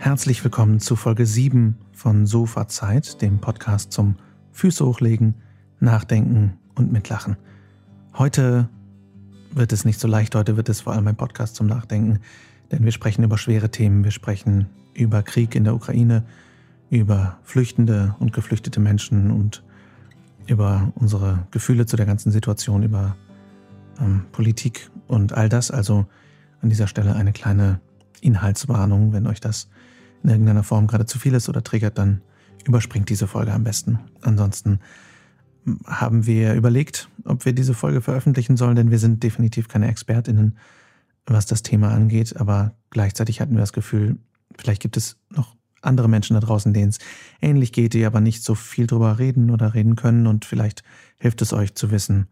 Herzlich willkommen zu Folge 7 von Sofa Zeit, dem Podcast zum Füße hochlegen, nachdenken und mitlachen. Heute wird es nicht so leicht, heute wird es vor allem ein Podcast zum Nachdenken, denn wir sprechen über schwere Themen, wir sprechen über Krieg in der Ukraine, über flüchtende und geflüchtete Menschen und über unsere Gefühle zu der ganzen Situation, über ähm, Politik und all das. Also an dieser Stelle eine kleine Inhaltswarnung. Wenn euch das in irgendeiner Form gerade zu viel ist oder triggert, dann überspringt diese Folge am besten. Ansonsten haben wir überlegt, ob wir diese Folge veröffentlichen sollen, denn wir sind definitiv keine Expertinnen, was das Thema angeht. Aber gleichzeitig hatten wir das Gefühl, vielleicht gibt es noch andere Menschen da draußen, denen es ähnlich geht, die aber nicht so viel drüber reden oder reden können. Und vielleicht hilft es euch zu wissen,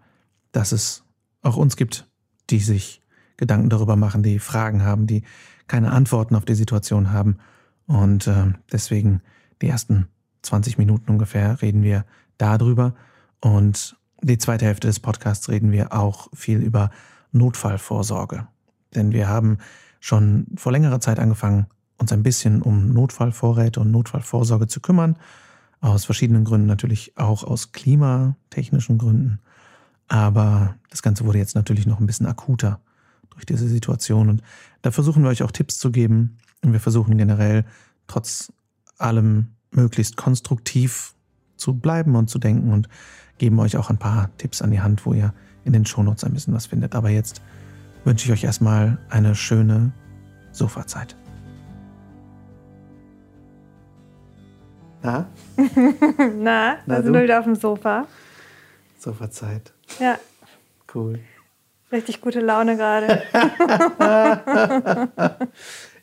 dass es auch uns gibt, die sich Gedanken darüber machen, die Fragen haben, die keine Antworten auf die Situation haben. Und äh, deswegen die ersten 20 Minuten ungefähr reden wir darüber. Und die zweite Hälfte des Podcasts reden wir auch viel über Notfallvorsorge. Denn wir haben schon vor längerer Zeit angefangen, uns ein bisschen um Notfallvorräte und Notfallvorsorge zu kümmern. Aus verschiedenen Gründen, natürlich auch aus klimatechnischen Gründen. Aber das Ganze wurde jetzt natürlich noch ein bisschen akuter durch diese Situation. Und da versuchen wir euch auch Tipps zu geben. Und wir versuchen generell trotz allem möglichst konstruktiv zu bleiben und zu denken und geben euch auch ein paar Tipps an die Hand, wo ihr in den Shownotes ein bisschen was findet. Aber jetzt wünsche ich euch erstmal eine schöne Sofazeit. Na? Na, da sind wir wieder auf dem Sofa. Sofazeit. Ja. Cool. Richtig gute Laune gerade.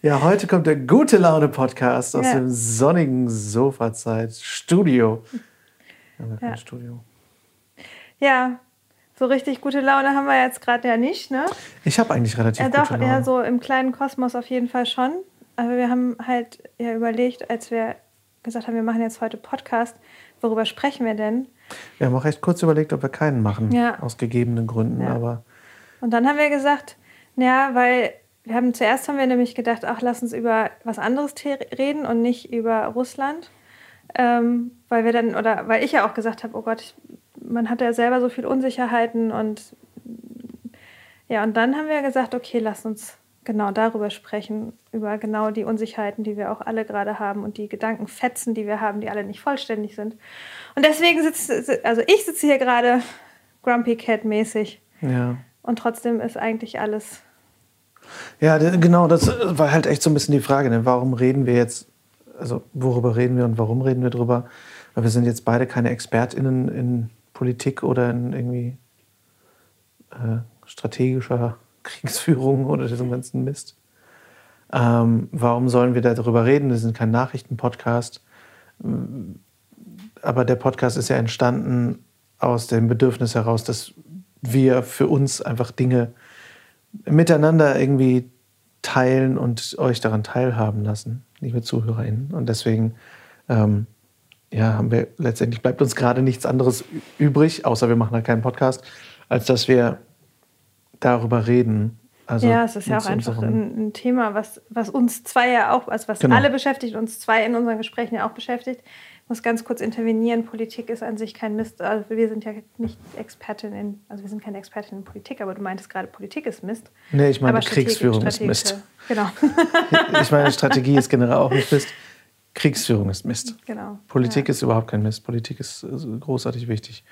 ja, heute kommt der Gute Laune Podcast aus ja. dem sonnigen Sofazeit Studio. Ja. Studio. Ja, so richtig gute Laune haben wir jetzt gerade ja nicht, ne? Ich habe eigentlich relativ ja, doch, gute Laune. Ja, so im kleinen Kosmos auf jeden Fall schon. Aber wir haben halt ja überlegt, als wir gesagt haben, wir machen jetzt heute Podcast, worüber sprechen wir denn? Wir haben auch recht kurz überlegt, ob wir keinen machen, ja. aus gegebenen Gründen. Ja. Aber und dann haben wir gesagt, ja, weil wir haben zuerst haben wir nämlich gedacht, ach, lass uns über was anderes reden und nicht über Russland. Ähm, weil wir dann, oder weil ich ja auch gesagt habe, oh Gott, ich, man hat ja selber so viel Unsicherheiten und ja, und dann haben wir gesagt, okay, lass uns genau darüber sprechen, über genau die Unsicherheiten, die wir auch alle gerade haben und die Gedankenfetzen, die wir haben, die alle nicht vollständig sind. Und deswegen sitze, also ich sitze hier gerade Grumpy Cat mäßig. Ja. Und trotzdem ist eigentlich alles. Ja, genau, das war halt echt so ein bisschen die Frage, ne? warum reden wir jetzt, also worüber reden wir und warum reden wir drüber? Weil wir sind jetzt beide keine ExpertInnen in Politik oder in irgendwie äh, strategischer Kriegsführung oder diesem ganzen Mist. Ähm, warum sollen wir darüber reden? Wir sind kein Nachrichtenpodcast. Aber der Podcast ist ja entstanden aus dem Bedürfnis heraus, dass wir für uns einfach Dinge miteinander irgendwie teilen und euch daran teilhaben lassen, liebe ZuhörerInnen. Und deswegen ähm, ja, haben wir letztendlich bleibt uns gerade nichts anderes übrig, außer wir machen halt keinen Podcast, als dass wir darüber reden. Also ja, es ist ja auch einfach ein, ein, Thema, was, was uns zwei ja auch, also was genau. alle beschäftigt, uns zwei in unseren Gesprächen ja auch beschäftigt. Ich muss ganz kurz intervenieren. Politik ist an sich kein Mist. Also wir sind ja nicht Expertin in, also wir sind keine Expertin in Politik, aber du meintest gerade, Politik ist Mist. Nee, ich meine, Kriegsführung ist Mist. Genau. ich meine, Strategie ist generell auch nicht Mist. Kriegsführung ist Mist. Genau. Politik ja. ist überhaupt kein Mist. Politik ist großartig wichtig.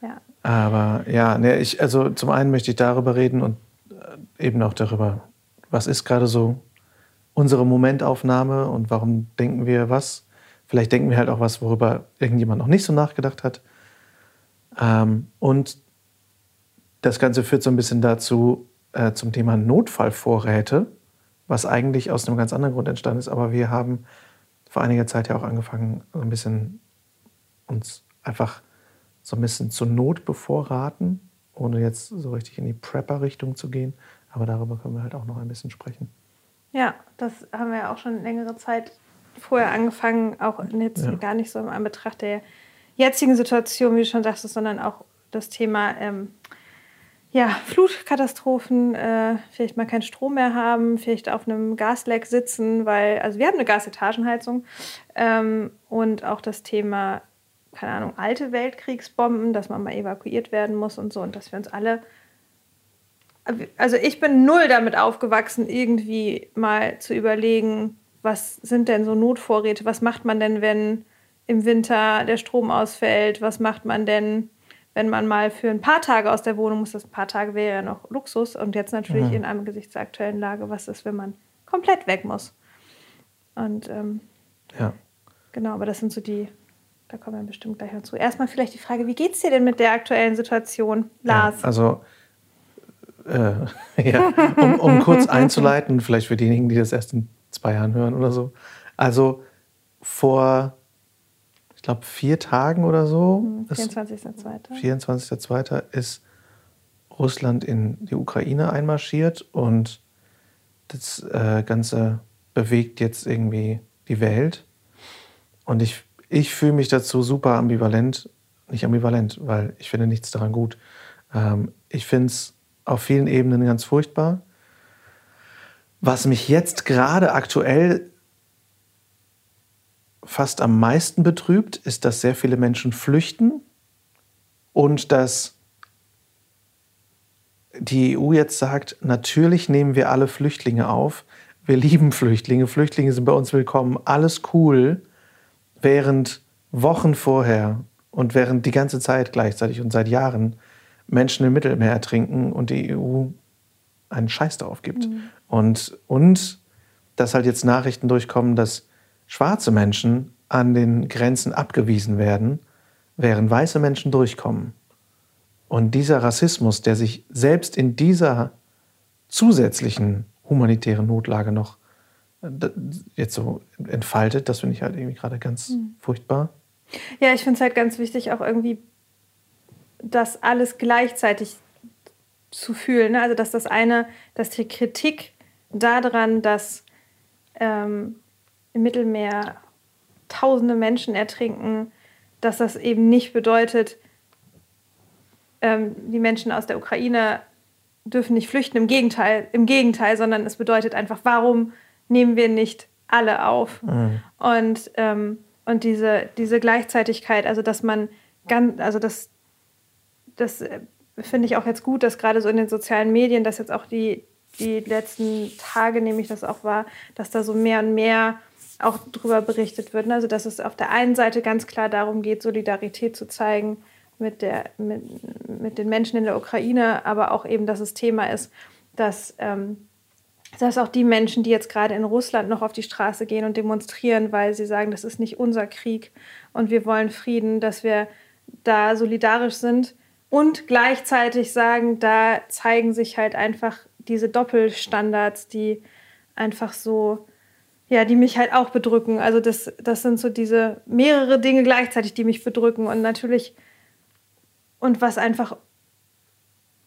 Ja. Aber ja, nee, ich, also zum einen möchte ich darüber reden und äh, eben auch darüber, was ist gerade so unsere Momentaufnahme und warum denken wir was Vielleicht denken wir halt auch was, worüber irgendjemand noch nicht so nachgedacht hat. Ähm, und das Ganze führt so ein bisschen dazu, äh, zum Thema Notfallvorräte, was eigentlich aus einem ganz anderen Grund entstanden ist. Aber wir haben vor einiger Zeit ja auch angefangen, so ein bisschen uns einfach so ein bisschen zur Not bevorraten, ohne jetzt so richtig in die Prepper-Richtung zu gehen. Aber darüber können wir halt auch noch ein bisschen sprechen. Ja, das haben wir ja auch schon längere Zeit vorher angefangen, auch jetzt ja. gar nicht so im Anbetracht der jetzigen Situation, wie du schon sagst, sondern auch das Thema, ähm, ja, Flutkatastrophen, äh, vielleicht mal keinen Strom mehr haben, vielleicht auf einem Gasleck sitzen, weil, also wir haben eine Gasetagenheizung ähm, und auch das Thema, keine Ahnung, alte Weltkriegsbomben, dass man mal evakuiert werden muss und so und dass wir uns alle, also ich bin null damit aufgewachsen, irgendwie mal zu überlegen, was sind denn so Notvorräte, was macht man denn, wenn im Winter der Strom ausfällt, was macht man denn, wenn man mal für ein paar Tage aus der Wohnung muss, das ein paar Tage wäre ja noch Luxus und jetzt natürlich mhm. in angesichts der aktuellen Lage, was ist, wenn man komplett weg muss. Und ähm, ja. Genau, aber das sind so die, da kommen wir bestimmt gleich noch zu. Erstmal vielleicht die Frage, wie geht es dir denn mit der aktuellen Situation, Lars? Ja, also, äh, ja, um, um kurz einzuleiten, vielleicht für diejenigen, die das erst in zwei Jahren hören oder so. Also vor ich glaube, vier Tagen oder so. 24.02. Hm, 24.02. ist Russland in die Ukraine einmarschiert und das äh, Ganze bewegt jetzt irgendwie die Welt. Und ich, ich fühle mich dazu super ambivalent. Nicht ambivalent, weil ich finde nichts daran gut. Ähm, ich finde es auf vielen Ebenen ganz furchtbar. Was mich jetzt gerade aktuell fast am meisten betrübt, ist, dass sehr viele Menschen flüchten und dass die EU jetzt sagt, natürlich nehmen wir alle Flüchtlinge auf. Wir lieben Flüchtlinge. Flüchtlinge sind bei uns willkommen. Alles cool. Während Wochen vorher und während die ganze Zeit gleichzeitig und seit Jahren Menschen im Mittelmeer ertrinken und die EU einen Scheiß darauf gibt. Mhm. Und, und dass halt jetzt Nachrichten durchkommen, dass schwarze Menschen an den Grenzen abgewiesen werden, während weiße Menschen durchkommen. Und dieser Rassismus, der sich selbst in dieser zusätzlichen humanitären Notlage noch äh, jetzt so entfaltet, das finde ich halt irgendwie gerade ganz mhm. furchtbar. Ja, ich finde es halt ganz wichtig, auch irgendwie das alles gleichzeitig zu fühlen. Ne? Also, dass das eine, dass die Kritik daran, dass ähm, im Mittelmeer tausende Menschen ertrinken, dass das eben nicht bedeutet, ähm, die Menschen aus der Ukraine dürfen nicht flüchten. Im Gegenteil, im Gegenteil, sondern es bedeutet einfach, warum nehmen wir nicht alle auf? Mhm. Und, ähm, und diese, diese Gleichzeitigkeit, also dass man ganz, also das, das äh, finde ich auch jetzt gut, dass gerade so in den sozialen Medien, dass jetzt auch die, die letzten Tage, nehme ich das auch wahr, dass da so mehr und mehr auch darüber berichtet wird. Ne? Also dass es auf der einen Seite ganz klar darum geht, Solidarität zu zeigen mit, der, mit, mit den Menschen in der Ukraine, aber auch eben, dass es Thema ist, dass, ähm, dass auch die Menschen, die jetzt gerade in Russland noch auf die Straße gehen und demonstrieren, weil sie sagen, das ist nicht unser Krieg und wir wollen Frieden, dass wir da solidarisch sind und gleichzeitig sagen, da zeigen sich halt einfach diese Doppelstandards, die einfach so ja, die mich halt auch bedrücken. Also das, das sind so diese mehrere Dinge gleichzeitig, die mich bedrücken. Und natürlich, und was einfach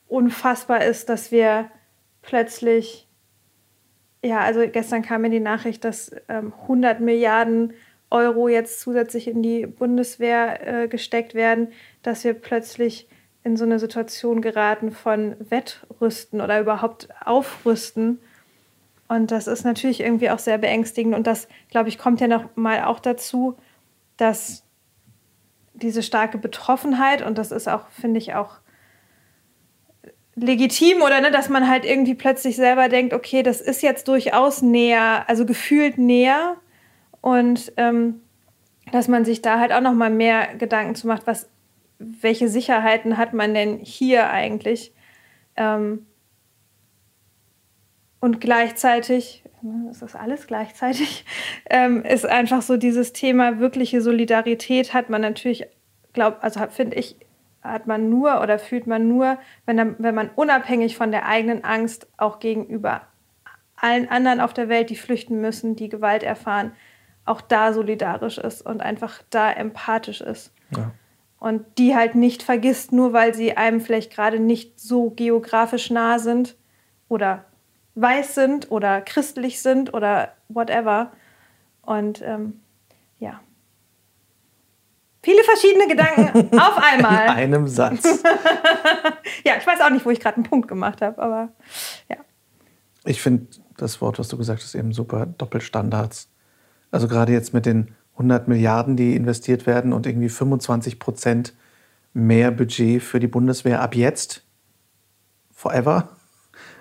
unfassbar ist, dass wir plötzlich, ja, also gestern kam mir die Nachricht, dass ähm, 100 Milliarden Euro jetzt zusätzlich in die Bundeswehr äh, gesteckt werden, dass wir plötzlich in so eine Situation geraten von Wettrüsten oder überhaupt Aufrüsten und das ist natürlich irgendwie auch sehr beängstigend. Und das, glaube ich, kommt ja noch mal auch dazu, dass diese starke Betroffenheit, und das ist auch, finde ich, auch legitim oder ne, dass man halt irgendwie plötzlich selber denkt, okay, das ist jetzt durchaus näher, also gefühlt näher und ähm, dass man sich da halt auch noch mal mehr Gedanken zu macht, was, welche Sicherheiten hat man denn hier eigentlich? Ähm, und gleichzeitig, ist das alles gleichzeitig, ähm, ist einfach so dieses Thema wirkliche Solidarität hat man natürlich, glaube also finde ich, hat man nur oder fühlt man nur, wenn, wenn man unabhängig von der eigenen Angst auch gegenüber allen anderen auf der Welt, die flüchten müssen, die Gewalt erfahren, auch da solidarisch ist und einfach da empathisch ist. Ja. Und die halt nicht vergisst, nur weil sie einem vielleicht gerade nicht so geografisch nah sind oder weiß sind oder christlich sind oder whatever. Und ähm, ja. Viele verschiedene Gedanken auf einmal. In einem Satz. ja, ich weiß auch nicht, wo ich gerade einen Punkt gemacht habe, aber ja. Ich finde das Wort, was du gesagt hast, eben super. Doppelstandards. Also gerade jetzt mit den 100 Milliarden, die investiert werden und irgendwie 25 Prozent mehr Budget für die Bundeswehr ab jetzt, forever,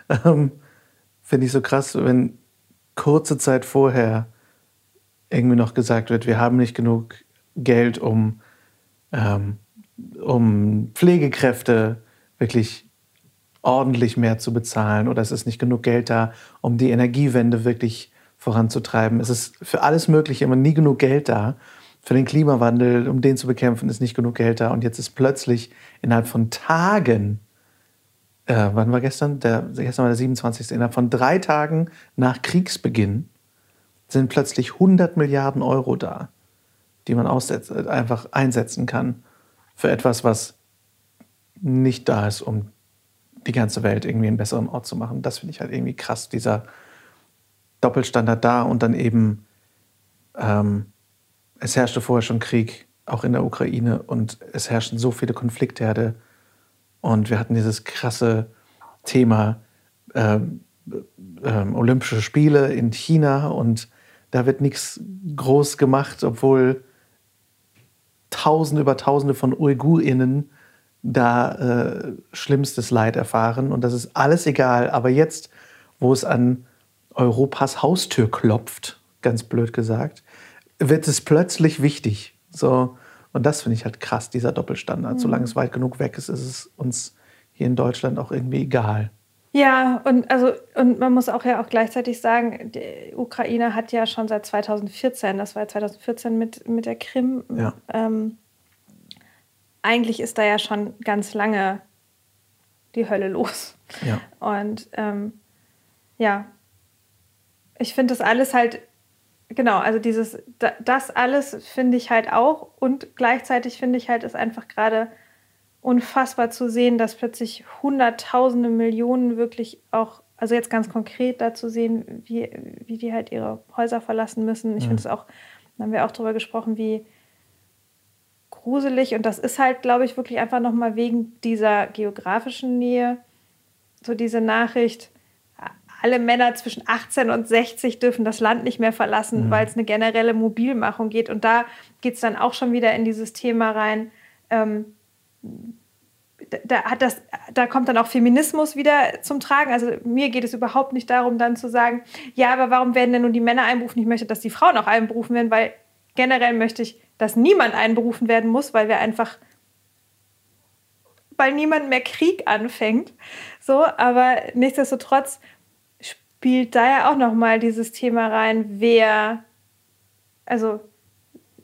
ähm, finde ich so krass, wenn kurze Zeit vorher irgendwie noch gesagt wird, wir haben nicht genug Geld, um, ähm, um Pflegekräfte wirklich ordentlich mehr zu bezahlen oder es ist nicht genug Geld da, um die Energiewende wirklich voranzutreiben. Es ist für alles Mögliche immer nie genug Geld da. Für den Klimawandel, um den zu bekämpfen, ist nicht genug Geld da. Und jetzt ist plötzlich innerhalb von Tagen, äh, wann war gestern? Der, gestern war der 27. Innerhalb von drei Tagen nach Kriegsbeginn sind plötzlich 100 Milliarden Euro da, die man aussetzt, einfach einsetzen kann für etwas, was nicht da ist, um die ganze Welt irgendwie einen besseren Ort zu machen. Das finde ich halt irgendwie krass, dieser Doppelstandard da und dann eben, ähm, es herrschte vorher schon Krieg, auch in der Ukraine, und es herrschen so viele Konfliktherde. Und wir hatten dieses krasse Thema äh, äh, Olympische Spiele in China und da wird nichts groß gemacht, obwohl Tausende über Tausende von UigurInnen da äh, schlimmstes Leid erfahren. Und das ist alles egal. Aber jetzt, wo es an Europas Haustür klopft, ganz blöd gesagt, wird es plötzlich wichtig. So, und das finde ich halt krass, dieser Doppelstandard. Mhm. Solange es weit genug weg ist, ist es uns hier in Deutschland auch irgendwie egal. Ja, und also und man muss auch ja auch gleichzeitig sagen, die Ukraine hat ja schon seit 2014, das war 2014 mit, mit der Krim, ja. ähm, eigentlich ist da ja schon ganz lange die Hölle los. Ja. Und ähm, ja, ich finde das alles halt, genau, also dieses, das alles finde ich halt auch und gleichzeitig finde ich halt es einfach gerade unfassbar zu sehen, dass plötzlich Hunderttausende Millionen wirklich auch, also jetzt ganz konkret dazu sehen, wie, wie die halt ihre Häuser verlassen müssen. Ich mhm. finde es auch, da haben wir auch drüber gesprochen, wie gruselig und das ist halt, glaube ich, wirklich einfach nochmal wegen dieser geografischen Nähe, so diese Nachricht, alle Männer zwischen 18 und 60 dürfen das Land nicht mehr verlassen, mhm. weil es eine generelle Mobilmachung geht. Und da geht es dann auch schon wieder in dieses Thema rein. Ähm, da, hat das, da kommt dann auch Feminismus wieder zum Tragen. Also mir geht es überhaupt nicht darum, dann zu sagen, ja, aber warum werden denn nun die Männer einberufen? Ich möchte, dass die Frauen auch einberufen werden, weil generell möchte ich, dass niemand einberufen werden muss, weil wir einfach, weil niemand mehr Krieg anfängt. So, aber nichtsdestotrotz spielt da ja auch noch mal dieses Thema rein, wer, also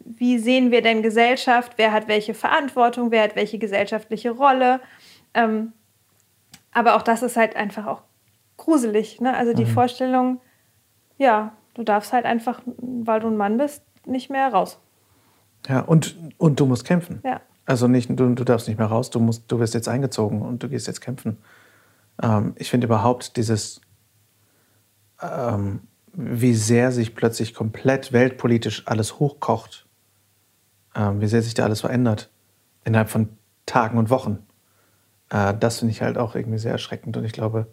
wie sehen wir denn Gesellschaft, wer hat welche Verantwortung, wer hat welche gesellschaftliche Rolle. Ähm, aber auch das ist halt einfach auch gruselig. Ne? Also die mhm. Vorstellung, ja, du darfst halt einfach, weil du ein Mann bist, nicht mehr raus. Ja, und, und du musst kämpfen. Ja. Also nicht, du, du darfst nicht mehr raus, du, musst, du wirst jetzt eingezogen und du gehst jetzt kämpfen. Ähm, ich finde überhaupt dieses, ähm, wie sehr sich plötzlich komplett weltpolitisch alles hochkocht, ähm, wie sehr sich da alles verändert innerhalb von Tagen und Wochen. Äh, das finde ich halt auch irgendwie sehr erschreckend und ich glaube,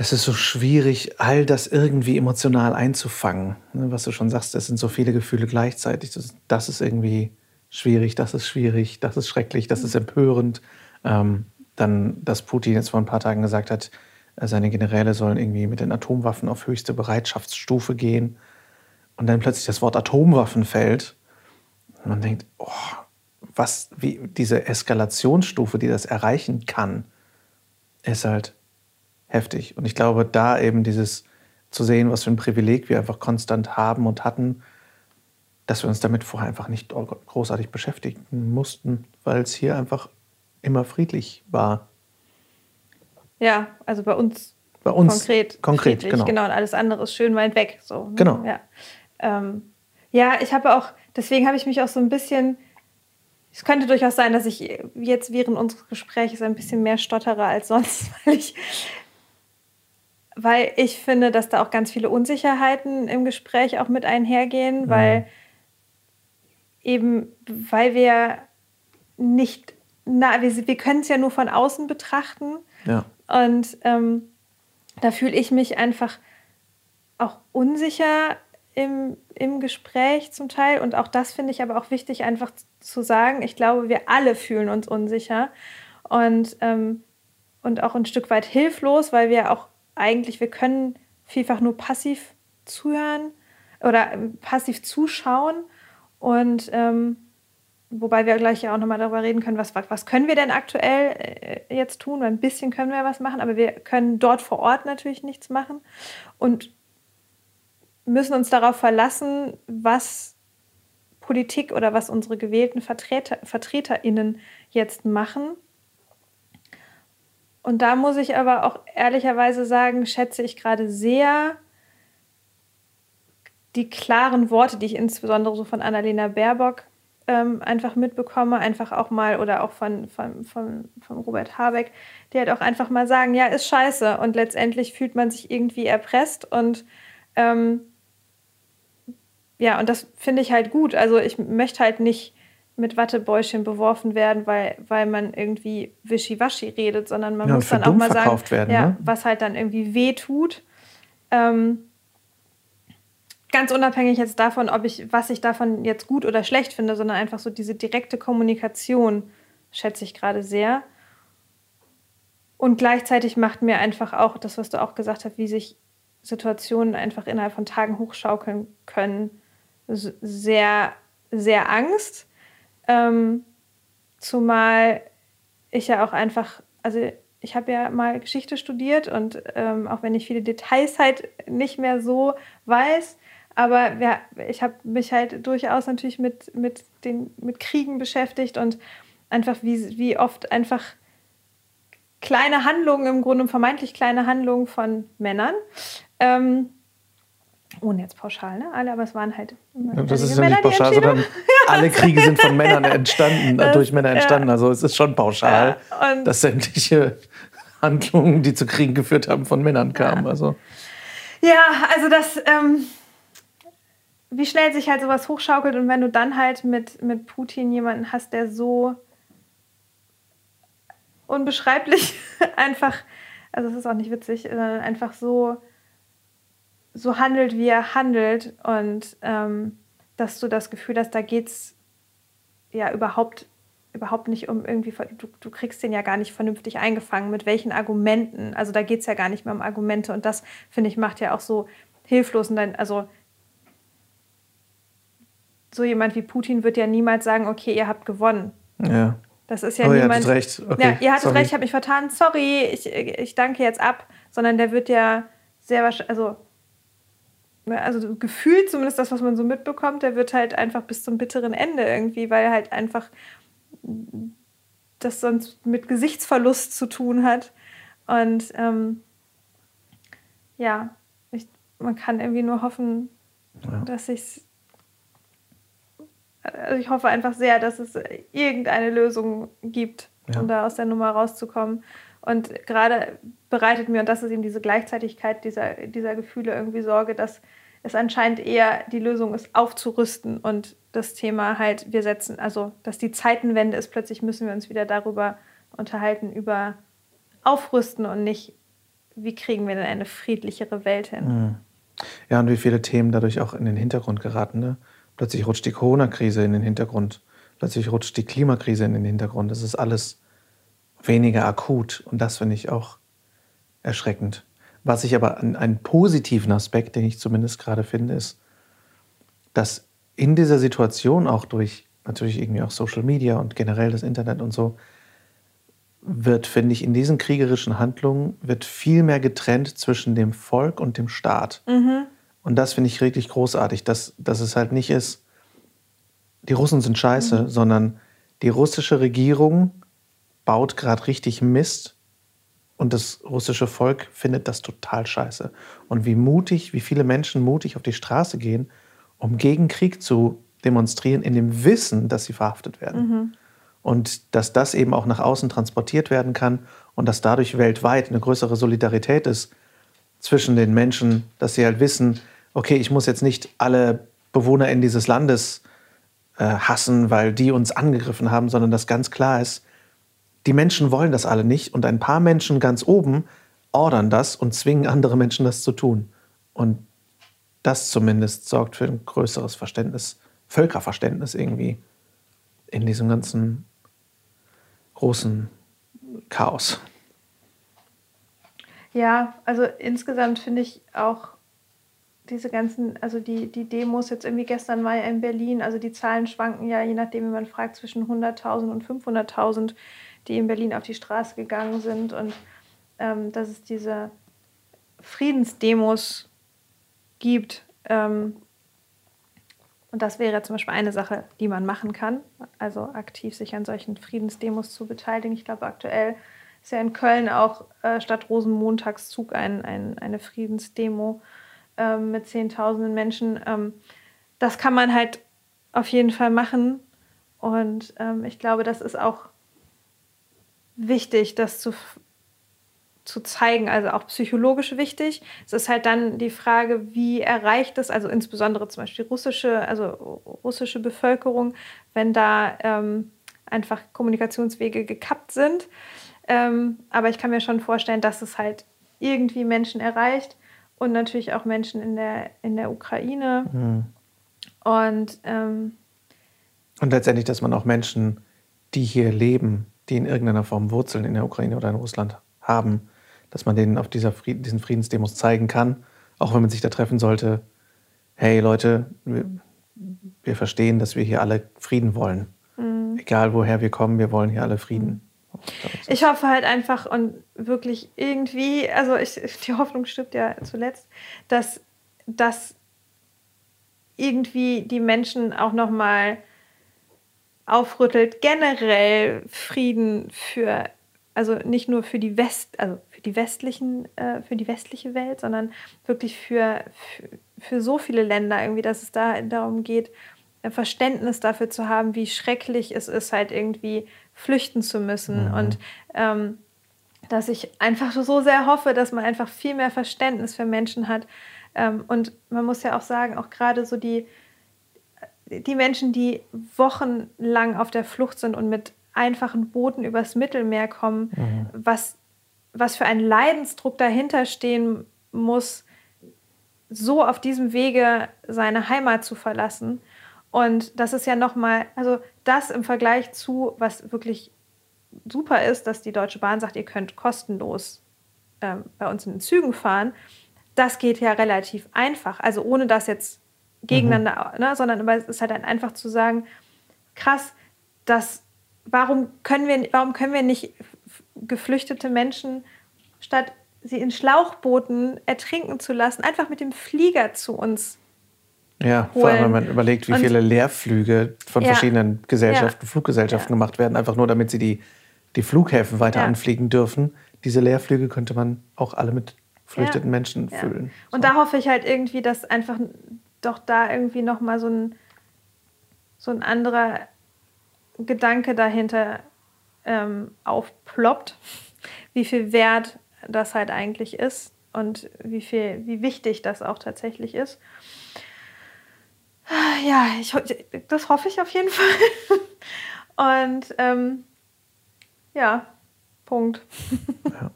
es ist so schwierig, all das irgendwie emotional einzufangen. Ne, was du schon sagst, es sind so viele Gefühle gleichzeitig. Das ist irgendwie schwierig, das ist schwierig, das ist schrecklich, das ist empörend. Ähm, dann, dass Putin jetzt vor ein paar Tagen gesagt hat, seine Generäle sollen irgendwie mit den Atomwaffen auf höchste Bereitschaftsstufe gehen. Und dann plötzlich das Wort Atomwaffen fällt. Und man denkt, oh, was, wie diese Eskalationsstufe, die das erreichen kann, ist halt heftig. Und ich glaube, da eben dieses zu sehen, was für ein Privileg wir einfach konstant haben und hatten, dass wir uns damit vorher einfach nicht großartig beschäftigen mussten, weil es hier einfach immer friedlich war. Ja, also bei uns, bei uns konkret. Konkret, genau. genau. Und alles andere ist schön weit weg. So, ne? Genau. Ja, ähm, ja ich habe auch, deswegen habe ich mich auch so ein bisschen es könnte durchaus sein, dass ich jetzt während unseres Gesprächs ein bisschen mehr stottere als sonst, weil ich weil ich finde, dass da auch ganz viele Unsicherheiten im Gespräch auch mit einhergehen, mhm. weil eben weil wir nicht, na, wir, wir können es ja nur von außen betrachten. Ja. Und ähm, da fühle ich mich einfach auch unsicher im, im Gespräch zum Teil. Und auch das finde ich aber auch wichtig, einfach zu sagen. Ich glaube, wir alle fühlen uns unsicher und, ähm, und auch ein Stück weit hilflos, weil wir auch eigentlich, wir können vielfach nur passiv zuhören oder ähm, passiv zuschauen. Und ähm, wobei wir gleich ja auch nochmal darüber reden können, was, was können wir denn aktuell äh, jetzt tun? Ein bisschen können wir was machen, aber wir können dort vor Ort natürlich nichts machen. Und müssen uns darauf verlassen, was Politik oder was unsere gewählten Vertreter, VertreterInnen jetzt machen. Und da muss ich aber auch ehrlicherweise sagen, schätze ich gerade sehr die klaren Worte, die ich insbesondere so von Annalena Baerbock ähm, einfach mitbekomme, einfach auch mal, oder auch von, von, von, von Robert Habeck, die halt auch einfach mal sagen, ja, ist scheiße. Und letztendlich fühlt man sich irgendwie erpresst und ähm, ja, und das finde ich halt gut. Also ich möchte halt nicht mit Wattebäuschen beworfen werden, weil, weil man irgendwie wischiwaschi redet, sondern man ja, muss dann auch mal sagen, werden, ja, ne? was halt dann irgendwie weh tut. Ähm, ganz unabhängig jetzt davon, ob ich, was ich davon jetzt gut oder schlecht finde, sondern einfach so diese direkte Kommunikation schätze ich gerade sehr. Und gleichzeitig macht mir einfach auch das, was du auch gesagt hast, wie sich Situationen einfach innerhalb von Tagen hochschaukeln können, sehr, sehr Angst. Ähm, zumal ich ja auch einfach, also ich habe ja mal Geschichte studiert und ähm, auch wenn ich viele Details halt nicht mehr so weiß, aber ja, ich habe mich halt durchaus natürlich mit, mit, den, mit Kriegen beschäftigt und einfach wie, wie oft einfach kleine Handlungen, im Grunde vermeintlich kleine Handlungen von Männern ähm, ohne jetzt pauschal, ne? Alle, aber es waren halt. das ist ja Männer, nicht pauschal, sondern alle Kriege sind von Männern entstanden, das, durch Männer entstanden. Ja. Also es ist schon pauschal, ja, dass sämtliche Handlungen, die zu Kriegen geführt haben, von Männern kamen. Ja, also, ja, also das, ähm, wie schnell sich halt sowas hochschaukelt und wenn du dann halt mit, mit Putin jemanden hast, der so unbeschreiblich einfach, also es ist auch nicht witzig, einfach so so handelt, wie er handelt und ähm, dass du das Gefühl hast, da geht es ja überhaupt, überhaupt nicht um irgendwie, du, du kriegst den ja gar nicht vernünftig eingefangen, mit welchen Argumenten. Also da geht es ja gar nicht mehr um Argumente und das, finde ich, macht ja auch so hilflos. Und dann, also so jemand wie Putin wird ja niemals sagen, okay, ihr habt gewonnen. Ja. Das ist ja oh, niemand. Ihr recht. Okay, ja, ihr hattet sorry. recht, ich habe mich vertan, sorry, ich, ich danke jetzt ab. Sondern der wird ja sehr wahrscheinlich, also Ne, also gefühlt zumindest das, was man so mitbekommt, der wird halt einfach bis zum bitteren Ende irgendwie, weil er halt einfach das sonst mit Gesichtsverlust zu tun hat. Und ähm, ja, ich, man kann irgendwie nur hoffen, ja. dass ich also ich hoffe einfach sehr, dass es irgendeine Lösung gibt, ja. um da aus der Nummer rauszukommen. Und gerade bereitet mir, und das ist eben diese Gleichzeitigkeit dieser, dieser Gefühle irgendwie Sorge, dass es anscheinend eher die Lösung ist, aufzurüsten und das Thema halt, wir setzen, also dass die Zeitenwende ist, plötzlich müssen wir uns wieder darüber unterhalten, über Aufrüsten und nicht, wie kriegen wir denn eine friedlichere Welt hin. Mhm. Ja, und wie viele Themen dadurch auch in den Hintergrund geraten. Ne? Plötzlich rutscht die Corona-Krise in den Hintergrund, plötzlich rutscht die Klimakrise in den Hintergrund. Das ist alles weniger akut und das finde ich auch erschreckend. Was ich aber an einen positiven Aspekt, den ich zumindest gerade finde, ist, dass in dieser Situation auch durch natürlich irgendwie auch Social Media und generell das Internet und so, wird, finde ich, in diesen kriegerischen Handlungen wird viel mehr getrennt zwischen dem Volk und dem Staat. Mhm. Und das finde ich wirklich großartig, dass, dass es halt nicht ist, die Russen sind scheiße, mhm. sondern die russische Regierung baut gerade richtig Mist und das russische Volk findet das total scheiße. Und wie mutig, wie viele Menschen mutig auf die Straße gehen, um gegen Krieg zu demonstrieren, in dem Wissen, dass sie verhaftet werden. Mhm. Und dass das eben auch nach außen transportiert werden kann und dass dadurch weltweit eine größere Solidarität ist zwischen den Menschen, dass sie halt wissen, okay, ich muss jetzt nicht alle Bewohner in dieses Landes äh, hassen, weil die uns angegriffen haben, sondern dass ganz klar ist, die Menschen wollen das alle nicht und ein paar Menschen ganz oben ordern das und zwingen andere Menschen das zu tun. Und das zumindest sorgt für ein größeres Verständnis, Völkerverständnis irgendwie in diesem ganzen großen Chaos. Ja, also insgesamt finde ich auch diese ganzen, also die, die Demos jetzt irgendwie gestern war ja in Berlin, also die Zahlen schwanken ja, je nachdem, wie man fragt, zwischen 100.000 und 500.000, die in Berlin auf die Straße gegangen sind und ähm, dass es diese Friedensdemos gibt. Ähm, und das wäre zum Beispiel eine Sache, die man machen kann, also aktiv sich an solchen Friedensdemos zu beteiligen. Ich glaube, aktuell ist ja in Köln auch äh, statt Rosenmontagszug ein, ein, eine Friedensdemo äh, mit Zehntausenden Menschen. Ähm, das kann man halt auf jeden Fall machen. Und ähm, ich glaube, das ist auch wichtig, das zu, zu zeigen, also auch psychologisch wichtig. Es ist halt dann die Frage, wie erreicht es, also insbesondere zum Beispiel russische, also russische Bevölkerung, wenn da ähm, einfach Kommunikationswege gekappt sind. Ähm, aber ich kann mir schon vorstellen, dass es halt irgendwie Menschen erreicht und natürlich auch Menschen in der, in der Ukraine. Mhm. Und, ähm, und letztendlich, dass man auch Menschen, die hier leben, die in irgendeiner Form Wurzeln in der Ukraine oder in Russland haben, dass man denen auf dieser Frieden, diesen Friedensdemos zeigen kann, auch wenn man sich da treffen sollte, hey Leute, wir, wir verstehen, dass wir hier alle Frieden wollen. Mhm. Egal woher wir kommen, wir wollen hier alle Frieden. Ich hoffe halt einfach und wirklich irgendwie, also ich, die Hoffnung stirbt ja zuletzt, dass, dass irgendwie die Menschen auch nochmal aufrüttelt, generell Frieden für, also nicht nur für die West, also für die westlichen, äh, für die westliche Welt, sondern wirklich für, für, für so viele Länder irgendwie, dass es da darum geht, Verständnis dafür zu haben, wie schrecklich es ist, halt irgendwie flüchten zu müssen. Mhm. Und ähm, dass ich einfach so sehr hoffe, dass man einfach viel mehr Verständnis für Menschen hat. Ähm, und man muss ja auch sagen, auch gerade so die, die Menschen, die wochenlang auf der Flucht sind und mit einfachen Booten übers Mittelmeer kommen, mhm. was, was für ein Leidensdruck dahinter stehen muss, so auf diesem Wege seine Heimat zu verlassen. Und das ist ja nochmal, also das im Vergleich zu, was wirklich super ist, dass die Deutsche Bahn sagt, ihr könnt kostenlos ähm, bei uns in den Zügen fahren. Das geht ja relativ einfach. Also ohne das jetzt gegeneinander, mhm. ne, sondern es ist halt einfach zu sagen, krass, das, warum, können wir, warum können wir nicht geflüchtete Menschen statt sie in Schlauchbooten ertrinken zu lassen, einfach mit dem Flieger zu uns ja, holen. vor allem, wenn man überlegt, wie und, viele Leerflüge von ja, verschiedenen Gesellschaften, ja, Fluggesellschaften ja. gemacht werden, einfach nur damit sie die, die Flughäfen weiter anfliegen dürfen. Diese Leerflüge könnte man auch alle mit geflüchteten Menschen füllen. So. Und da hoffe ich halt irgendwie, dass einfach doch da irgendwie nochmal so ein, so ein anderer Gedanke dahinter ähm, aufploppt, wie viel Wert das halt eigentlich ist und wie viel, wie wichtig das auch tatsächlich ist. Ja, ich, das hoffe ich auf jeden Fall. Und ähm, ja, Punkt. Ja.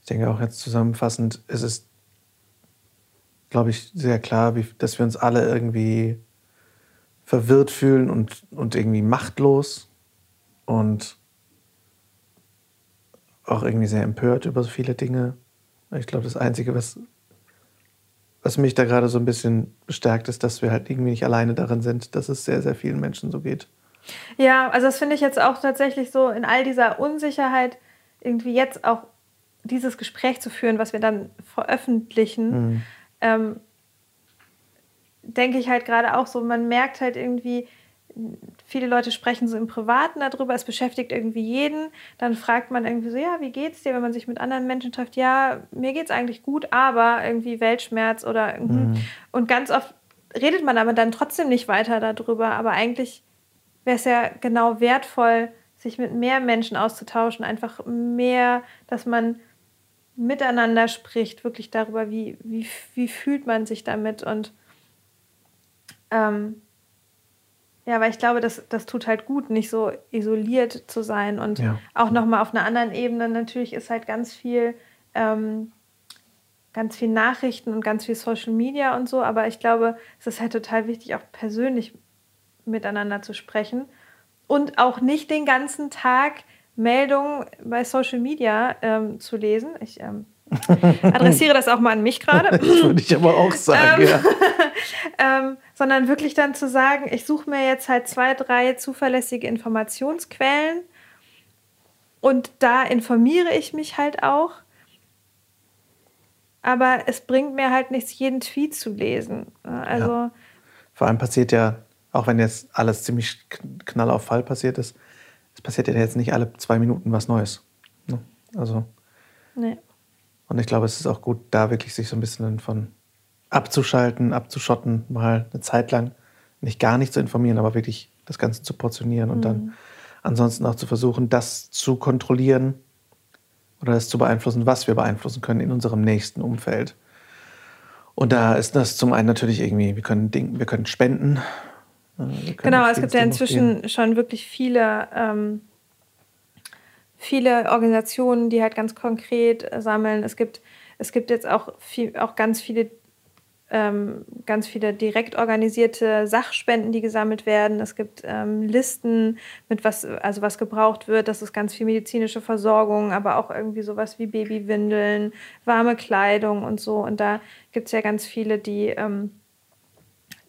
Ich denke auch jetzt zusammenfassend, es ist, glaube ich, sehr klar, wie, dass wir uns alle irgendwie verwirrt fühlen und, und irgendwie machtlos und auch irgendwie sehr empört über so viele Dinge. Ich glaube, das Einzige, was was mich da gerade so ein bisschen bestärkt, ist, dass wir halt irgendwie nicht alleine darin sind, dass es sehr, sehr vielen Menschen so geht. Ja, also das finde ich jetzt auch tatsächlich so in all dieser Unsicherheit irgendwie jetzt auch dieses Gespräch zu führen, was wir dann veröffentlichen, mhm. ähm, denke ich halt gerade auch so, man merkt halt irgendwie, viele Leute sprechen so im Privaten darüber, es beschäftigt irgendwie jeden. Dann fragt man irgendwie so, ja, wie geht's dir, wenn man sich mit anderen Menschen trifft? Ja, mir geht's eigentlich gut, aber irgendwie Weltschmerz oder mhm. und ganz oft redet man aber dann trotzdem nicht weiter darüber. Aber eigentlich wäre es ja genau wertvoll, sich mit mehr Menschen auszutauschen, einfach mehr, dass man miteinander spricht, wirklich darüber, wie, wie, wie fühlt man sich damit und ähm, Ja, weil ich glaube, das, das tut halt gut, nicht so isoliert zu sein. Und Ja. auch nochmal auf einer anderen Ebene, natürlich ist halt ganz viel, ähm, ganz viel Nachrichten und ganz viel Social Media und so. Aber ich glaube, es ist halt total wichtig, auch persönlich miteinander zu sprechen. Und auch nicht den ganzen Tag Meldungen bei Social Media ähm, zu lesen. Ich ähm, adressiere das auch mal an mich gerade. Das würde ich aber auch sagen, Ähm, ja. ähm, sondern wirklich dann zu sagen, ich suche mir jetzt halt zwei, drei zuverlässige Informationsquellen und da informiere ich mich halt auch. Aber es bringt mir halt nichts, jeden Tweet zu lesen. Also, Ja. Vor allem passiert ja, auch wenn jetzt alles ziemlich kn- knall auf Fall passiert ist, es passiert ja jetzt nicht alle zwei Minuten was Neues. Ne? Also, nee. Und ich glaube, es ist auch gut, da wirklich sich so ein bisschen von abzuschalten, abzuschotten, mal eine Zeit lang nicht gar nicht zu informieren, aber wirklich das Ganze zu portionieren und dann ansonsten auch zu versuchen, das zu kontrollieren oder das zu beeinflussen, was wir beeinflussen können in unserem nächsten Umfeld. Und da ist das zum einen natürlich irgendwie, wir können, Ding, wir können spenden. äh, wir können Genau, es gibt ja inzwischen schon wirklich viele, ähm, viele Organisationen, die halt ganz konkret äh, sammeln. Es gibt, es gibt jetzt auch, viel, auch ganz viele ähm, ganz viele direkt organisierte Sachspenden, die gesammelt werden. Es gibt ähm, Listen mit was, also was gebraucht wird. Das ist ganz viel medizinische Versorgung, aber auch irgendwie sowas wie Babywindeln, warme Kleidung und so. Und da gibt es ja ganz viele, die, ähm,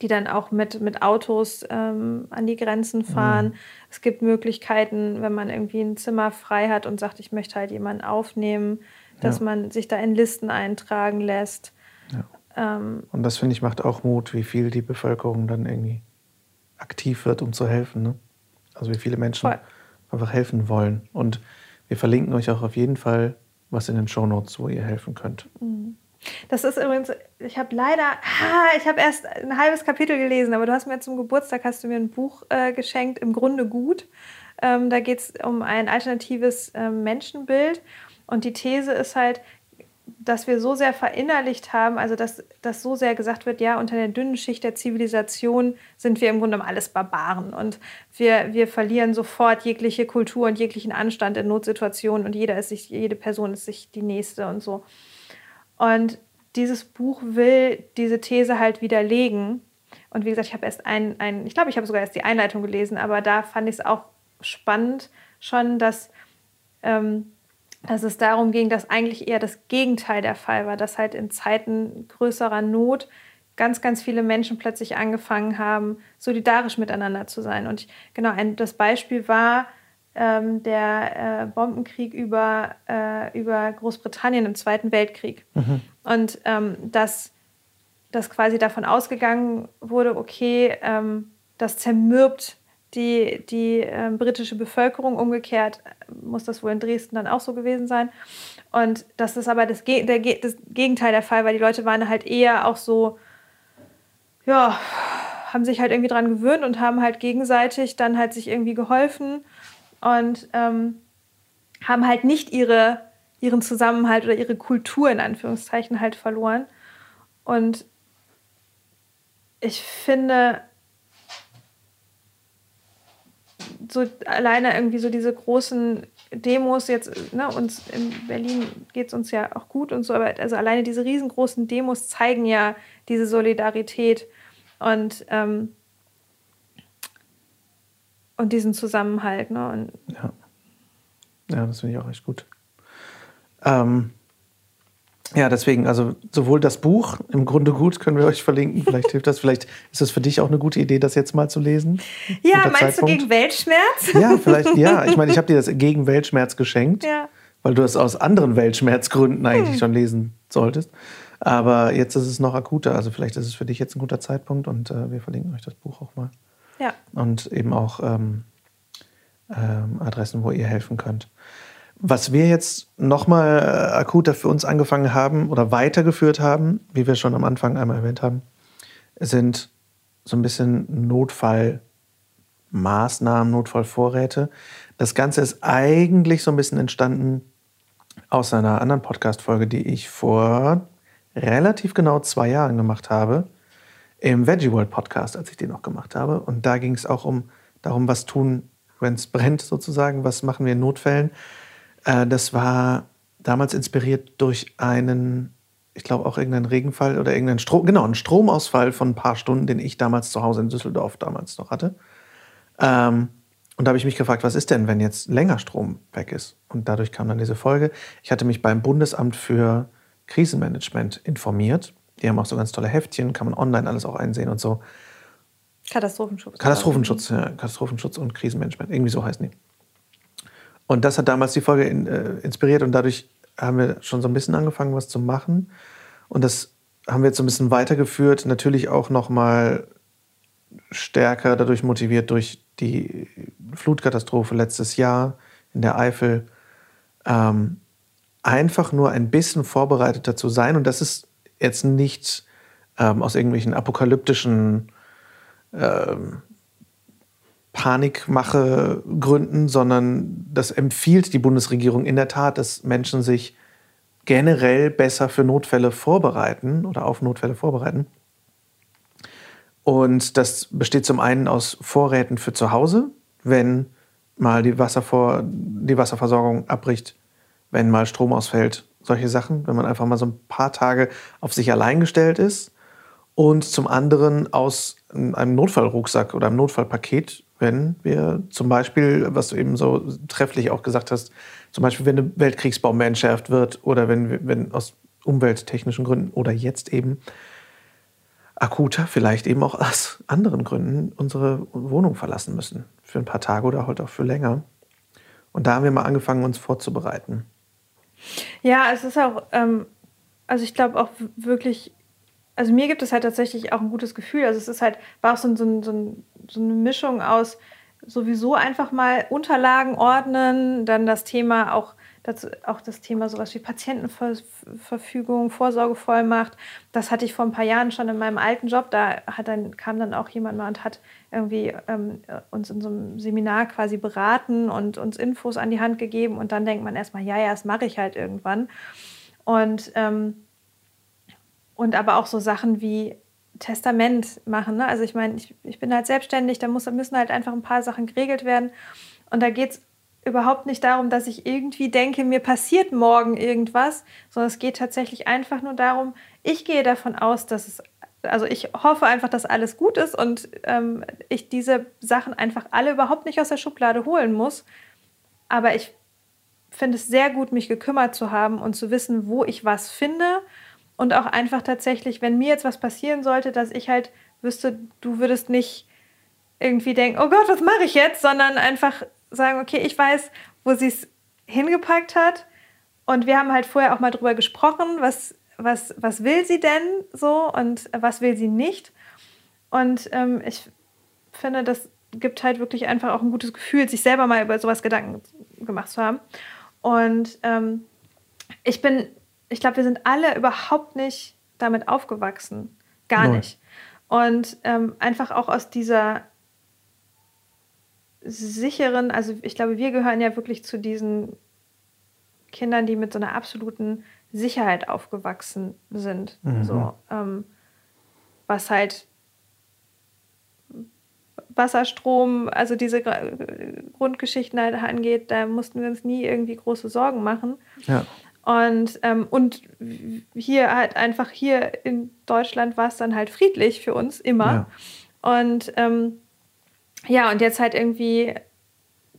die dann auch mit, mit Autos ähm, an die Grenzen fahren. Es gibt Möglichkeiten, wenn man irgendwie ein Zimmer frei hat und sagt, ich möchte halt jemanden aufnehmen, dass Ja. man sich da in Listen eintragen lässt. Ja. Ähm, Und das finde ich macht auch Mut, wie viel die Bevölkerung dann irgendwie aktiv wird, um zu helfen. Ne? Also wie viele Menschen Voll. einfach helfen wollen. Und wir verlinken euch auch auf jeden Fall was in den Shownotes, wo ihr helfen könnt. Das ist übrigens, ich habe leider, ah, ich habe erst ein halbes Kapitel gelesen, aber du hast mir zum Geburtstag, hast du mir ein Buch äh, geschenkt, im Grunde gut. Ähm, da geht es um ein alternatives ähm, Menschenbild. Und die These ist halt, dass wir so sehr verinnerlicht haben, also dass, dass so sehr gesagt wird, ja, unter der dünnen Schicht der Zivilisation sind wir im Grunde genommen alles Barbaren und wir, wir verlieren sofort jegliche Kultur und jeglichen Anstand in Notsituationen und jeder ist sich, jede Person ist sich die nächste und so. Und dieses Buch will diese These halt widerlegen. Und wie gesagt, ich habe erst ein, ein ich glaube, ich habe sogar erst die Einleitung gelesen, aber da fand ich es auch spannend schon, dass, ähm, dass es darum ging, dass eigentlich eher das Gegenteil der Fall war, dass halt in Zeiten größerer Not ganz, ganz viele Menschen plötzlich angefangen haben, solidarisch miteinander zu sein. Und ich, genau, ein, das Beispiel war ähm, der äh, Bombenkrieg über, äh, über Großbritannien im Zweiten Weltkrieg. Und ähm, dass, dass quasi davon ausgegangen wurde, okay, ähm, das zermürbt die, die ähm, britische Bevölkerung. Umgekehrt muss das wohl in Dresden dann auch so gewesen sein. Und dass das aber das, Ge- der, das Gegenteil der Fall war. Die Leute waren halt eher auch so, ja, haben sich halt irgendwie dran gewöhnt und haben halt gegenseitig dann halt sich irgendwie geholfen und ähm, haben halt nicht ihre, ihren Zusammenhalt oder ihre Kultur in Anführungszeichen halt verloren. Und ich finde, so alleine irgendwie so diese großen Demos jetzt, ne, uns in Berlin geht es uns ja auch gut und so, aber also alleine diese riesengroßen Demos zeigen ja diese Solidarität und, ähm, und diesen Zusammenhalt. Ne? Und Ja, ja das finde ich auch echt gut. Ähm, ja, deswegen, also sowohl das Buch, im Grunde gut, können wir euch verlinken. Vielleicht hilft das, vielleicht ist es für dich auch eine gute Idee, das jetzt mal zu lesen. ja, meinst du Zeitpunkt. gegen Weltschmerz? Ja, vielleicht, ja. Ich meine, ich habe dir das gegen Weltschmerz geschenkt, Ja. weil du es aus anderen Weltschmerzgründen eigentlich schon lesen solltest. Aber jetzt ist es noch akuter. Also vielleicht ist es für dich jetzt ein guter Zeitpunkt und äh, wir verlinken euch das Buch auch mal. Ja. Und eben auch ähm, ähm, Adressen, wo ihr helfen könnt. Was wir jetzt nochmal äh, akuter für uns angefangen haben oder weitergeführt haben, wie wir schon am Anfang einmal erwähnt haben, sind so ein bisschen Notfallmaßnahmen, Notfallvorräte. Das Ganze ist eigentlich so ein bisschen entstanden aus einer anderen Podcast-Folge, die ich vor relativ genau zwei Jahren gemacht habe. Im Veggie World Podcast, als ich den noch gemacht habe. Und da ging es auch um darum, was tun, wenn es brennt sozusagen, was machen wir in Notfällen. Äh, das war damals inspiriert durch einen, ich glaube auch irgendeinen Regenfall oder irgendeinen Strom, genau, einen Stromausfall von ein paar Stunden, den ich damals zu Hause in Düsseldorf damals noch hatte. Ähm, und da habe ich mich gefragt, was ist denn, wenn jetzt länger Strom weg ist? Und dadurch kam dann diese Folge. Ich hatte mich beim Bundesamt für Krisenmanagement informiert. Die haben auch so ganz tolle Heftchen, kann man online alles auch einsehen und so. Katastrophenschutz. Katastrophenschutz, ja, Katastrophenschutz und Krisenmanagement, irgendwie so heißen die. Und das hat damals die Folge in, äh, inspiriert und dadurch haben wir schon so ein bisschen angefangen, was zu machen. Und das haben wir jetzt so ein bisschen weitergeführt, natürlich auch noch mal stärker dadurch motiviert durch die Flutkatastrophe letztes Jahr in der Eifel, ähm, einfach nur ein bisschen vorbereiteter zu sein. Und das ist jetzt nicht ähm, aus irgendwelchen apokalyptischen ähm, Panikmache-Gründen, sondern das empfiehlt die Bundesregierung in der Tat, dass Menschen sich generell besser für Notfälle vorbereiten oder auf Notfälle vorbereiten. Und das besteht zum einen aus Vorräten für zu Hause, wenn mal die, Wasservor die Wasserversorgung abbricht, wenn mal Strom ausfällt, solche Sachen, wenn man einfach mal so ein paar Tage auf sich allein gestellt ist. Und zum anderen aus einem Notfallrucksack oder einem Notfallpaket, wenn wir zum Beispiel, was du eben so trefflich auch gesagt hast, zum Beispiel, wenn eine Weltkriegsbombe entschärft wird oder wenn, wenn aus umwelttechnischen Gründen oder jetzt eben akuter, vielleicht eben auch aus anderen Gründen unsere Wohnung verlassen müssen. Für ein paar Tage oder heute auch für länger. Und da haben wir mal angefangen, uns vorzubereiten. Ja, es ist auch, ähm, also ich glaube auch wirklich, also mir gibt es halt tatsächlich auch ein gutes Gefühl. Also es ist halt, war auch so, so, so, so eine Mischung aus sowieso einfach mal Unterlagen ordnen, dann das Thema auch dazu auch das Thema sowas wie Patientenverfügung, Vorsorgevollmacht. Das hatte ich vor ein paar Jahren schon in meinem alten Job. Da hat dann, kam dann auch jemand mal und hat irgendwie ähm, uns in so einem Seminar quasi beraten und uns Infos an die Hand gegeben. Und dann denkt man erstmal, ja, ja, das mache ich halt irgendwann. Und, ähm, und aber auch so Sachen wie Testament machen. Ne? Also ich meine, ich, ich bin halt selbstständig, da muss, müssen halt einfach ein paar Sachen geregelt werden. Und da geht es überhaupt nicht darum, dass ich irgendwie denke, mir passiert morgen irgendwas, sondern es geht tatsächlich einfach nur darum, ich gehe davon aus, dass es, also ich hoffe einfach, dass alles gut ist und ähm, ich diese Sachen einfach alle überhaupt nicht aus der Schublade holen muss. Aber ich finde es sehr gut, mich gekümmert zu haben und zu wissen, wo ich was finde und auch einfach tatsächlich, wenn mir jetzt was passieren sollte, dass ich halt wüsste, du würdest nicht irgendwie denken, oh Gott, was mache ich jetzt, sondern einfach sagen, okay, ich weiß, wo sie es hingepackt hat. Und wir haben halt vorher auch mal drüber gesprochen, was, was, was will sie denn so und was will sie nicht. Und ähm, ich finde, das gibt halt wirklich einfach auch ein gutes Gefühl, sich selber mal über sowas Gedanken gemacht zu haben. Und ähm, ich bin, ich glaube, wir sind alle überhaupt nicht damit aufgewachsen. Gar Nein. nicht. Und ähm, einfach auch aus dieser sicheren, also ich glaube, wir gehören ja wirklich zu diesen Kindern, die mit so einer absoluten Sicherheit aufgewachsen sind. Mhm. So, ähm, was halt Wasserstrom, also diese Grundgeschichten halt angeht, da mussten wir uns nie irgendwie große Sorgen machen. Ja. Und, ähm, und hier halt einfach hier in Deutschland war es dann halt friedlich für uns immer. Ja. Und ähm, ja, und jetzt halt irgendwie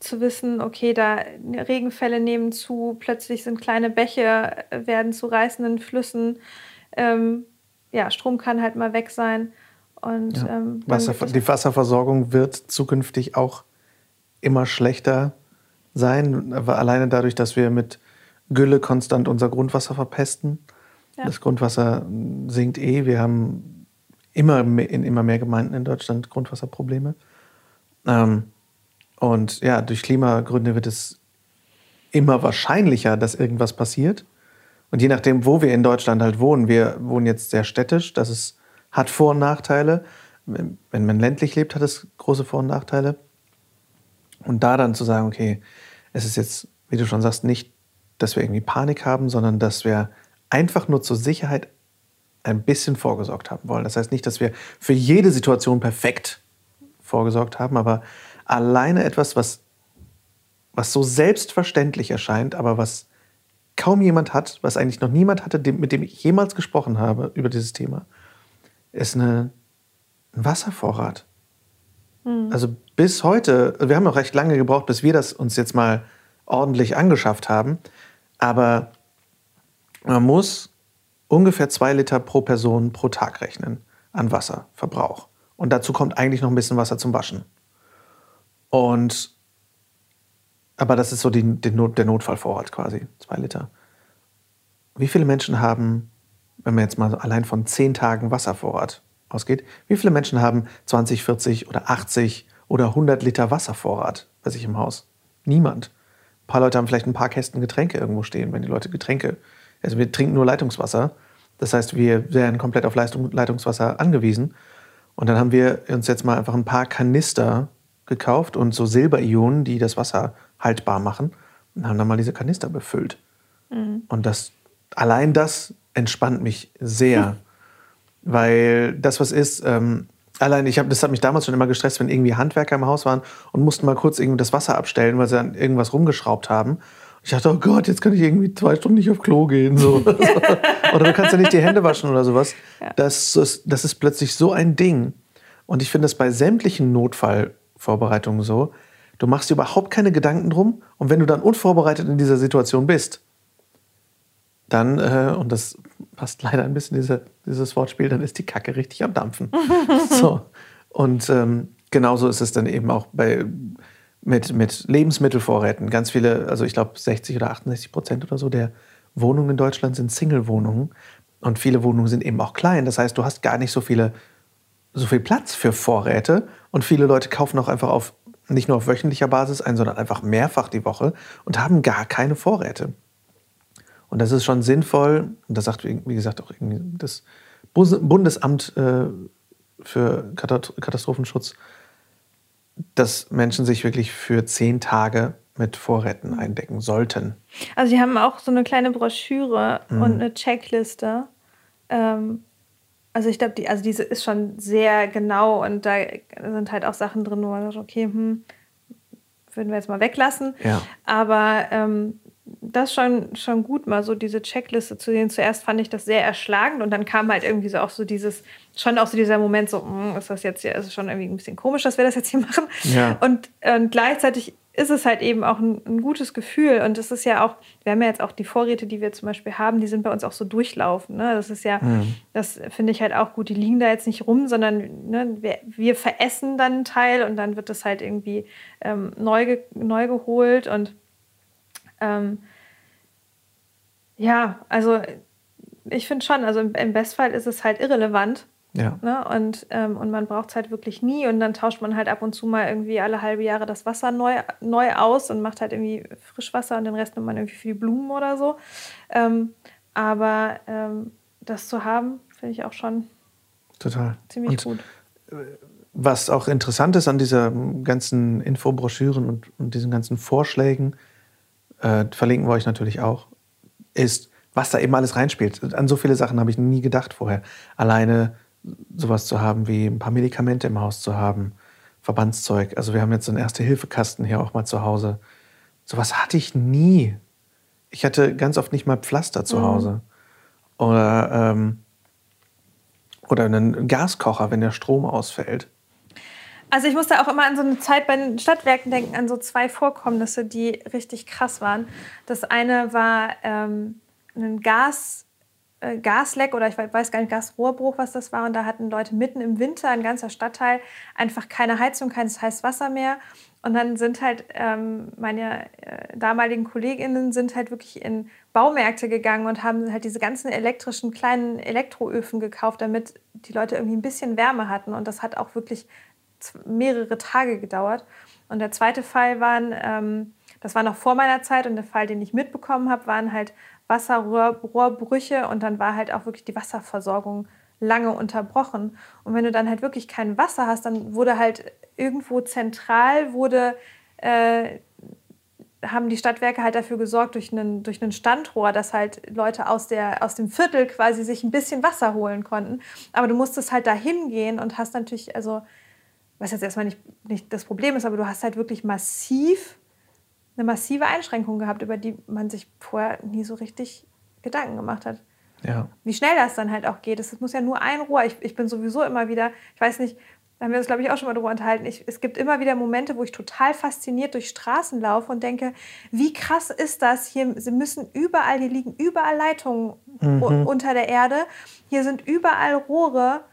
zu wissen, okay, da Regenfälle nehmen zu, plötzlich sind kleine Bäche, äh, werden zu reißenden Flüssen. Ähm, ja, Strom kann halt mal weg sein. Und, ja. ähm, Wasser, die Wasserversorgung wird zukünftig auch immer schlechter sein, aber alleine dadurch, dass wir mit Gülle konstant unser Grundwasser verpesten. Ja. Das Grundwasser sinkt eh. Wir haben immer in immer mehr Gemeinden in Deutschland Grundwasserprobleme. Ähm, und ja, durch Klimagründe wird es immer wahrscheinlicher, dass irgendwas passiert. Und je nachdem, wo wir in Deutschland halt wohnen, wir wohnen jetzt sehr städtisch, das ist, hat Vor- und Nachteile. Wenn man ländlich lebt, hat es große Vor- und Nachteile. Und da dann zu sagen, okay, es ist jetzt, wie du schon sagst, nicht, dass wir irgendwie Panik haben, sondern dass wir einfach nur zur Sicherheit ein bisschen vorgesorgt haben wollen. Das heißt nicht, dass wir für jede Situation perfekt vorgesorgt haben, aber alleine etwas, was, was so selbstverständlich erscheint, aber was kaum jemand hat, was eigentlich noch niemand hatte, mit dem ich jemals gesprochen habe über dieses Thema, ist eine, ein Wasservorrat. Mhm. Also bis heute, wir haben auch recht lange gebraucht, bis wir das uns jetzt mal ordentlich angeschafft haben, aber man muss ungefähr zwei Liter pro Person pro Tag rechnen an Wasserverbrauch. Und dazu kommt eigentlich noch ein bisschen Wasser zum Waschen. Und aber das ist so die, die Not, der Notfallvorrat quasi, zwei Liter. Wie viele Menschen haben, wenn man jetzt mal allein von zehn Tagen Wasservorrat ausgeht, wie viele Menschen haben 20, 40 oder 80 oder 100 Liter Wasservorrat bei sich im Haus? Niemand. Ein paar Leute haben vielleicht ein paar Kästen Getränke irgendwo stehen, wenn die Leute Getränke, also wir trinken nur Leitungswasser. Das heißt, wir wären komplett auf Leistung, Leitungswasser angewiesen. Und dann haben wir uns jetzt mal einfach ein paar Kanister gekauft und so Silberionen, die das Wasser haltbar machen, und haben dann mal diese Kanister befüllt. Mhm. Und das, allein das entspannt mich sehr, weil das, was ist, ähm, allein ich habe, das hat mich damals schon immer gestresst, wenn irgendwie Handwerker im Haus waren und mussten mal kurz irgendwie das Wasser abstellen, weil sie dann irgendwas rumgeschraubt haben. Ich dachte, oh Gott, jetzt kann ich irgendwie zwei Stunden nicht auf Klo gehen. So. oder du kannst ja nicht die Hände waschen oder sowas. Ja. Das, ist, das ist plötzlich so ein Ding. Und ich finde das bei sämtlichen Notfallvorbereitungen so. Du machst dir überhaupt keine Gedanken drum. Und wenn du dann unvorbereitet in dieser Situation bist, dann, äh, und das passt leider ein bisschen diese, dieses Wortspiel, dann ist die Kacke richtig am Dampfen. so. Und ähm, genauso ist es dann eben auch bei mit, mit Lebensmittelvorräten. Ganz viele, also ich glaube 60 oder 68 Prozent oder so der Wohnungen in Deutschland sind Single-Wohnungen. Und viele Wohnungen sind eben auch klein. Das heißt, du hast gar nicht so, viele, so viel Platz für Vorräte. Und viele Leute kaufen auch einfach auf, nicht nur auf wöchentlicher Basis ein, sondern einfach mehrfach die Woche und haben gar keine Vorräte. Und das ist schon sinnvoll. Und das sagt, wie gesagt, auch das Bundesamt äh, für Katastrophenschutz dass Menschen sich wirklich für zehn Tage mit Vorräten eindecken sollten. Also die haben auch so eine kleine Broschüre mhm. und eine Checkliste. Ähm, also ich glaube, die, also diese ist schon sehr genau und da sind halt auch Sachen drin, wo man sagt, okay, hm, würden wir jetzt mal weglassen. Ja. Aber ähm, das schon, schon gut, mal so diese Checkliste zu sehen. Zuerst fand ich das sehr erschlagend und dann kam halt irgendwie so auch so dieses, schon auch so dieser Moment, so, hm, ist das jetzt hier, ist schon irgendwie ein bisschen komisch, dass wir das jetzt hier machen. Ja. Und, und gleichzeitig ist es halt eben auch ein, ein gutes Gefühl. Und das ist ja auch, wir haben ja jetzt auch die Vorräte, die wir zum Beispiel haben, die sind bei uns auch so durchlaufen. Ne? Das ist ja, mhm. das finde ich halt auch gut. Die liegen da jetzt nicht rum, sondern ne, wir, wir, veressen dann einen Teil und dann wird das halt irgendwie ähm, neu, ge, neu geholt und ähm, ja, also ich finde schon, also im, im, Bestfall ist es halt irrelevant. Ja. Ne? Und, ähm, und man braucht es halt wirklich nie und dann tauscht man halt ab und zu mal irgendwie alle halbe Jahre das Wasser neu, neu aus und macht halt irgendwie Frischwasser und den Rest nimmt man irgendwie für die Blumen oder so. Ähm, aber ähm, das zu haben, finde ich auch schon Total. ziemlich und, gut. Äh, was auch interessant ist an dieser ganzen Infobroschüren und, und diesen ganzen Vorschlägen, äh, verlinken wir euch natürlich auch, ist, was da eben alles reinspielt. An so viele Sachen habe ich nie gedacht vorher. Alleine sowas zu haben wie ein paar Medikamente im Haus zu haben, Verbandszeug. Also wir haben jetzt so einen Erste-Hilfe-Kasten hier auch mal zu Hause. Sowas hatte ich nie. Ich hatte ganz oft nicht mal Pflaster zu mhm. Hause. Oder, ähm, oder einen Gaskocher, wenn der Strom ausfällt. Also ich musste auch immer an so eine Zeit bei den Stadtwerken denken, an so zwei Vorkommnisse, die richtig krass waren. Das eine war ähm, ein Gas, Gasleck oder ich weiß gar nicht, Gasrohrbruch, was das war. Und da hatten Leute mitten im Winter, ein ganzer Stadtteil, einfach keine Heizung, keines heißes Wasser mehr. Und dann sind halt ähm, meine äh, damaligen KollegInnen sind halt wirklich in Baumärkte gegangen und haben halt diese ganzen elektrischen kleinen Elektroöfen gekauft, damit die Leute irgendwie ein bisschen Wärme hatten. Und das hat auch wirklich mehrere Tage gedauert. Und der zweite Fall waren, ähm, das war noch vor meiner Zeit und der Fall, den ich mitbekommen habe, waren halt Wasserrohrbrüche und dann war halt auch wirklich die Wasserversorgung lange unterbrochen. Und wenn du dann halt wirklich kein Wasser hast, dann wurde halt irgendwo zentral wurde äh, haben die Stadtwerke halt dafür gesorgt, durch einen, durch einen Standrohr, dass halt Leute aus, der, aus dem Viertel quasi sich ein bisschen Wasser holen konnten. Aber du musstest halt da hingehen und hast natürlich, also, was jetzt erstmal nicht, nicht das Problem ist, aber du hast halt wirklich massiv, eine massive Einschränkung gehabt, über die man sich vorher nie so richtig Gedanken gemacht hat. Ja. Wie schnell das dann halt auch geht. Es muss ja nur ein Rohr. Ich, ich bin sowieso immer wieder, ich weiß nicht, da haben wir uns, glaube ich, auch schon mal drüber unterhalten. Ich, es gibt immer wieder Momente, wo ich total fasziniert durch Straßen laufe und denke, wie krass ist das? Hier sie müssen überall, hier liegen überall Leitungen Mhm. unter der Erde. Hier sind überall Rohre.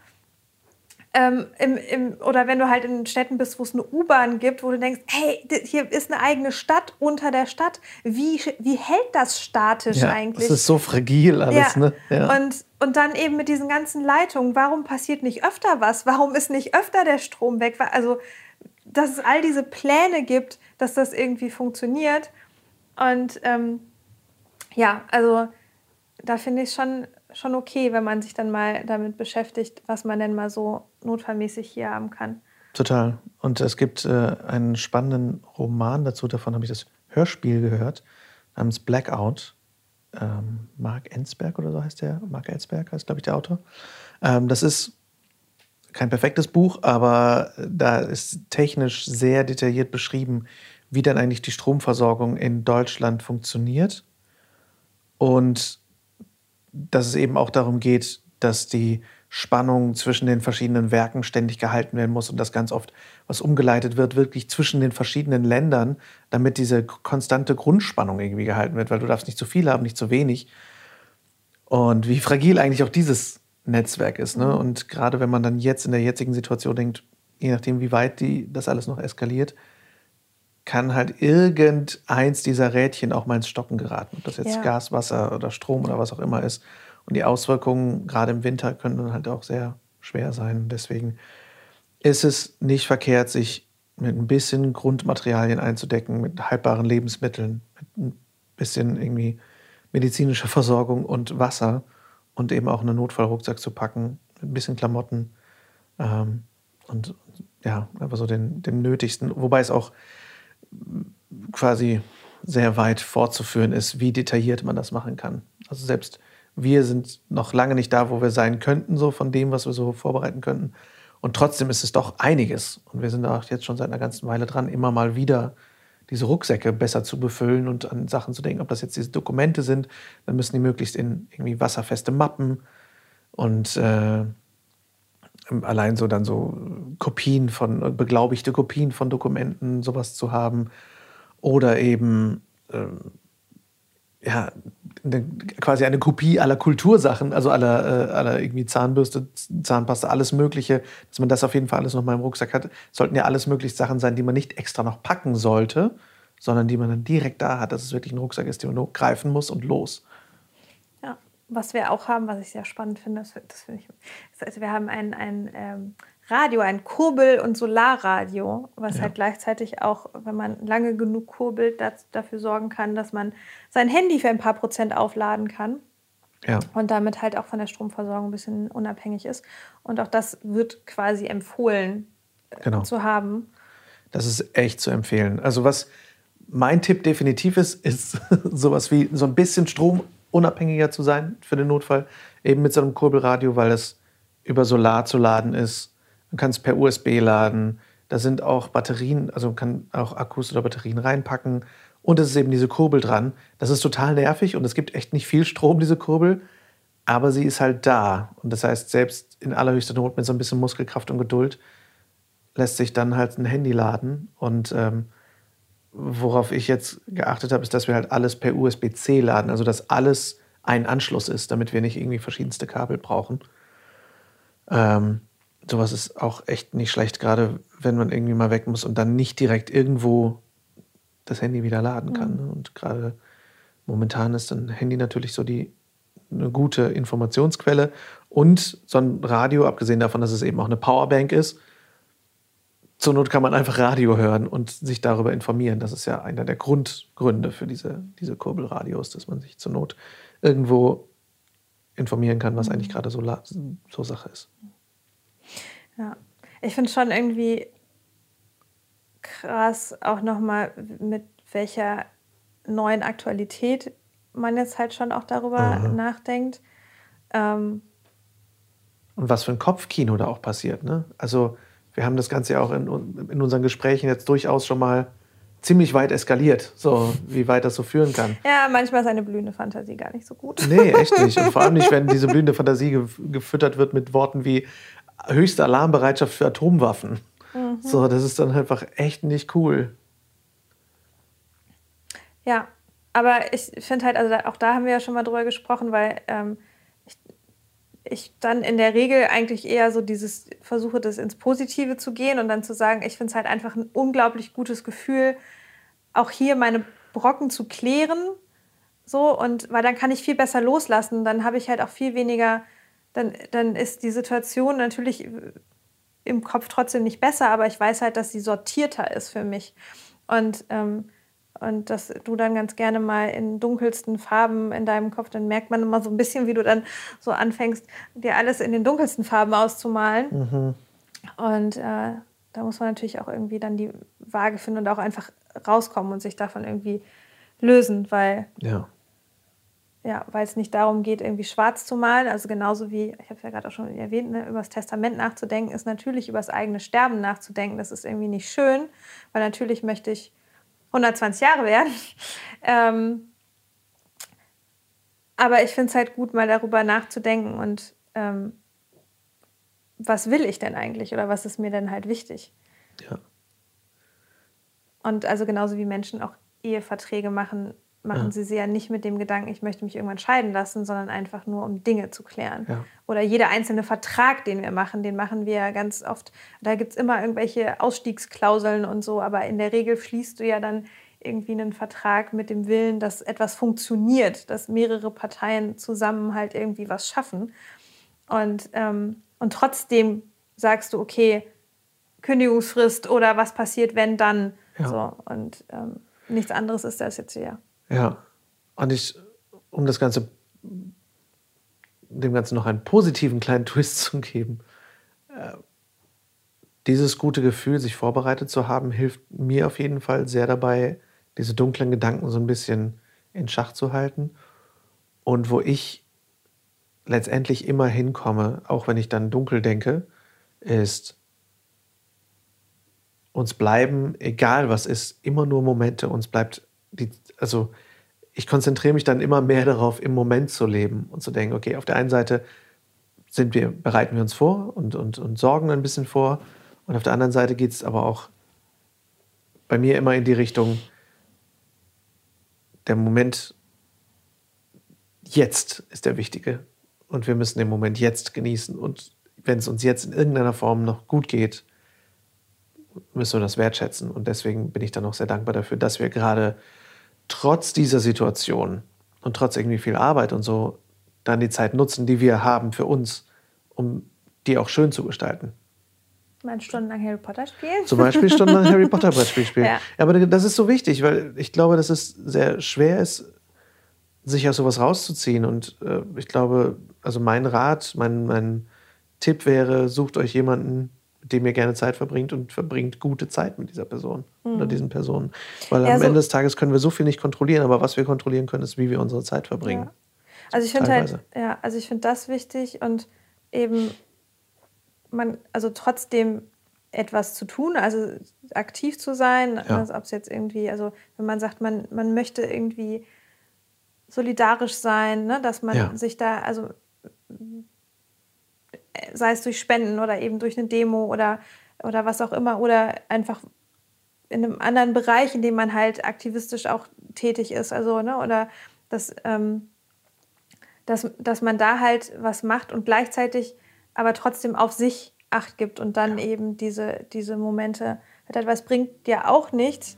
Ähm, im, im, oder wenn du halt in Städten bist, wo es eine U-Bahn gibt, wo du denkst, hey, hier ist eine eigene Stadt unter der Stadt. Wie, wie hält das statisch ja. eigentlich? Es ist so fragil alles, ja. ne? Ja. Und, und dann eben mit diesen ganzen Leitungen, warum passiert nicht öfter was? Warum ist nicht öfter der Strom weg? Also, dass es all diese Pläne gibt, dass das irgendwie funktioniert. Und ähm, ja, also da finde ich schon, schon okay, wenn man sich dann mal damit beschäftigt, was man denn mal so notfallmäßig hier haben kann. Total. Und es gibt äh, einen spannenden Roman dazu, davon habe ich das Hörspiel gehört, namens Blackout. Ähm, Mark Ensberg oder so heißt der. Mark Ensberg heißt, glaube ich, der Autor. Ähm, das ist kein perfektes Buch, aber da ist technisch sehr detailliert beschrieben, wie dann eigentlich die Stromversorgung in Deutschland funktioniert. Und dass es eben auch darum geht, dass die Spannung zwischen den verschiedenen Werken ständig gehalten werden muss und dass ganz oft was umgeleitet wird, wirklich zwischen den verschiedenen Ländern, damit diese konstante Grundspannung irgendwie gehalten wird, weil du darfst nicht zu viel haben, nicht zu wenig. Und wie fragil eigentlich auch dieses Netzwerk ist. Ne? Und gerade wenn man dann jetzt in der jetzigen Situation denkt, je nachdem, wie weit die, das alles noch eskaliert, kann halt irgendeins dieser Rädchen auch mal ins Stocken geraten. Ob das jetzt Ja. Gas, Wasser oder Strom oder was auch immer ist. Und die Auswirkungen, gerade im Winter, können dann halt auch sehr schwer sein. Deswegen ist es nicht verkehrt, sich mit ein bisschen Grundmaterialien einzudecken, mit haltbaren Lebensmitteln, mit ein bisschen irgendwie medizinischer Versorgung und Wasser und eben auch einen Notfallrucksack zu packen, mit ein bisschen Klamotten ähm, und ja, einfach so den, den Nötigsten. Wobei es auch quasi sehr weit fortzuführen ist, wie detailliert man das machen kann. Also selbst wir sind noch lange nicht da, wo wir sein könnten, so von dem, was wir so vorbereiten könnten. Und trotzdem ist es doch einiges. Und wir sind auch jetzt schon seit einer ganzen Weile dran, immer mal wieder diese Rucksäcke besser zu befüllen und an Sachen zu denken. Ob das jetzt diese Dokumente sind, dann müssen die möglichst in irgendwie wasserfeste Mappen und äh, allein so dann so Kopien von, beglaubigte Kopien von Dokumenten, sowas zu haben. Oder eben ähm, ja, eine, quasi eine Kopie aller Kultursachen, also aller, äh, aller irgendwie Zahnbürste, Zahnpasta, alles Mögliche, dass man das auf jeden Fall alles noch mal im Rucksack hat. Sollten ja alles mögliche Sachen sein, die man nicht extra noch packen sollte, sondern die man dann direkt da hat, dass es wirklich ein Rucksack ist, den man nur greifen muss und los. Was wir auch haben, was ich sehr spannend finde, das, das finde ich, also wir haben ein, ein ähm, Radio, ein Kurbel- und Solarradio, was Ja. halt gleichzeitig auch, wenn man lange genug kurbelt, das, dafür sorgen kann, dass man sein Handy für ein paar Prozent aufladen kann Ja, und damit halt auch von der Stromversorgung ein bisschen unabhängig ist. Und auch das wird quasi empfohlen genau. zu haben. Das ist echt zu empfehlen. Also was mein Tipp definitiv ist, ist sowas wie so ein bisschen stromunabhängiger zu sein für den Notfall. Eben mit so einem Kurbelradio, weil das über Solar zu laden ist. Man kann es per USB laden. Da sind auch Batterien, also man kann auch Akkus oder Batterien reinpacken. Und es ist eben diese Kurbel dran. Das ist total nervig und es gibt echt nicht viel Strom, diese Kurbel. Aber sie ist halt da. Und das heißt, selbst in allerhöchster Not mit so ein bisschen Muskelkraft und Geduld lässt sich dann halt ein Handy laden. Und ähm, worauf ich jetzt geachtet habe, ist, dass wir halt alles per USB-C laden. Also dass alles ein Anschluss ist, damit wir nicht irgendwie verschiedenste Kabel brauchen. Ähm, sowas ist auch echt nicht schlecht, gerade wenn man irgendwie mal weg muss und dann nicht direkt irgendwo das Handy wieder laden kann. Ne? Und gerade momentan ist ein Handy natürlich so die eine gute Informationsquelle und so ein Radio, abgesehen davon, dass es eben auch eine Powerbank ist. Zur Not kann man einfach Radio hören und sich darüber informieren. Das ist ja einer der Grundgründe für diese, diese Kurbelradios, dass man sich zur Not irgendwo informieren kann, was eigentlich gerade so, so Sache ist. Ja, ich finde schon irgendwie krass auch nochmal, mit welcher neuen Aktualität man jetzt halt schon auch darüber mhm. nachdenkt. Ähm, und was für ein Kopfkino da auch passiert. Ne? Also wir haben das Ganze ja auch in, in unseren Gesprächen jetzt durchaus schon mal ziemlich weit eskaliert, so wie weit das so führen kann. Ja, manchmal ist eine blühende Fantasie gar nicht so gut. Nee, echt nicht. Und vor allem nicht, wenn diese blühende Fantasie gefüttert wird mit Worten wie höchste Alarmbereitschaft für Atomwaffen. Mhm. So, das ist dann einfach echt nicht cool. Ja, aber ich finde halt, also auch da haben wir ja schon mal drüber gesprochen, weil ähm, ich dann in der Regel eigentlich eher so dieses versuche, das ins Positive zu gehen und dann zu sagen, ich finde es halt einfach ein unglaublich gutes Gefühl, auch hier meine Brocken zu klären. So, und weil dann kann ich viel besser loslassen, dann habe ich halt auch viel weniger, dann, dann ist die Situation natürlich im Kopf trotzdem nicht besser, aber ich weiß halt, dass sie sortierter ist für mich. Und ähm, und dass du dann ganz gerne mal in dunkelsten Farben in deinem Kopf, dann merkt man immer so ein bisschen, wie du dann so anfängst, dir alles in den dunkelsten Farben auszumalen. Mhm. Und äh, da muss man natürlich auch irgendwie dann die Waage finden und auch einfach rauskommen und sich davon irgendwie lösen, weil ja. Ja, weil es nicht darum geht, irgendwie schwarz zu malen. Also genauso wie, ich habe es ja gerade auch schon erwähnt, ne, über das Testament nachzudenken, ist natürlich über das eigene Sterben nachzudenken. Das ist irgendwie nicht schön, weil natürlich möchte ich 120 Jahre werden. Ähm, aber ich finde es halt gut, mal darüber nachzudenken und ähm, was will ich denn eigentlich oder was ist mir denn halt wichtig. Ja. Und also genauso wie Menschen auch Eheverträge machen, machen ja. sie sie ja nicht mit dem Gedanken, ich möchte mich irgendwann scheiden lassen, sondern einfach nur, um Dinge zu klären. Ja. Oder jeder einzelne Vertrag, den wir machen, den machen wir ja ganz oft. Da gibt es immer irgendwelche Ausstiegsklauseln und so, aber in der Regel schließt du ja dann irgendwie einen Vertrag mit dem Willen, dass etwas funktioniert, dass mehrere Parteien zusammen halt irgendwie was schaffen. Und, ähm, und trotzdem sagst du, okay, Kündigungsfrist oder was passiert, wenn dann. Ja. So, und ähm, nichts anderes ist das jetzt hier. Ja, und ich, um das Ganze, dem Ganzen noch einen positiven kleinen Twist zu geben, äh, dieses gute Gefühl, sich vorbereitet zu haben, hilft mir auf jeden Fall sehr dabei, diese dunklen Gedanken so ein bisschen in Schach zu halten. Und wo ich letztendlich immer hinkomme, auch wenn ich dann dunkel denke, ist, uns bleiben, egal was ist, immer nur Momente, uns bleibt die, also ich konzentriere mich dann immer mehr darauf, im Moment zu leben und zu denken, okay, auf der einen Seite sind wir, bereiten wir uns vor und, und, und sorgen ein bisschen vor. Und auf der anderen Seite geht es aber auch bei mir immer in die Richtung, der Moment jetzt ist der wichtige. Und wir müssen den Moment jetzt genießen. Und wenn es uns jetzt in irgendeiner Form noch gut geht, müssen wir das wertschätzen. Und deswegen bin ich dann auch sehr dankbar dafür, dass wir gerade trotz dieser Situation und trotz irgendwie viel Arbeit und so dann die Zeit nutzen, die wir haben für uns, um die auch schön zu gestalten. Mal stundenlang Harry Potter spielen? Zum Beispiel stundenlang Harry Potter Brettspiel spielen. Ja. Aber das ist so wichtig, weil ich glaube, dass es sehr schwer ist, sich aus sowas rauszuziehen. Und äh, ich glaube, also mein Rat, mein, mein Tipp wäre, sucht euch jemanden, dem ihr gerne Zeit verbringt und verbringt gute Zeit mit dieser Person mhm. oder diesen Personen. Weil ja, am so Ende des Tages können wir so viel nicht kontrollieren, aber was wir kontrollieren können, ist, wie wir unsere Zeit verbringen. Ja. Also ich finde halt, ja, also ich finde das wichtig und eben man, also trotzdem etwas zu tun, also aktiv zu sein, ja. also ob es jetzt irgendwie, also wenn man sagt, man, man möchte irgendwie solidarisch sein, ne, dass man ja. sich da, also sei es durch Spenden oder eben durch eine Demo oder, oder was auch immer, oder einfach in einem anderen Bereich, in dem man halt aktivistisch auch tätig ist, also, ne, oder dass, ähm, dass, dass man da halt was macht und gleichzeitig aber trotzdem auf sich Acht gibt und dann ja. eben diese, diese Momente hat. Weil es bringt ja auch nichts,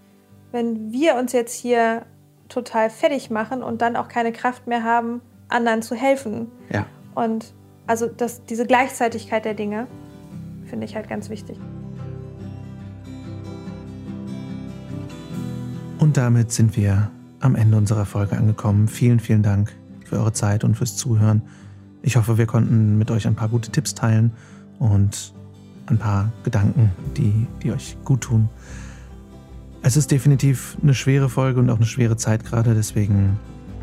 wenn wir uns jetzt hier total fertig machen und dann auch keine Kraft mehr haben, anderen zu helfen. Ja. Und also das, diese Gleichzeitigkeit der Dinge finde ich halt ganz wichtig. Und damit sind wir am Ende unserer Folge angekommen. Vielen, vielen Dank für eure Zeit und fürs Zuhören. Ich hoffe, wir konnten mit euch ein paar gute Tipps teilen und ein paar Gedanken, die, die euch gut tun. Es ist definitiv eine schwere Folge und auch eine schwere Zeit gerade, deswegen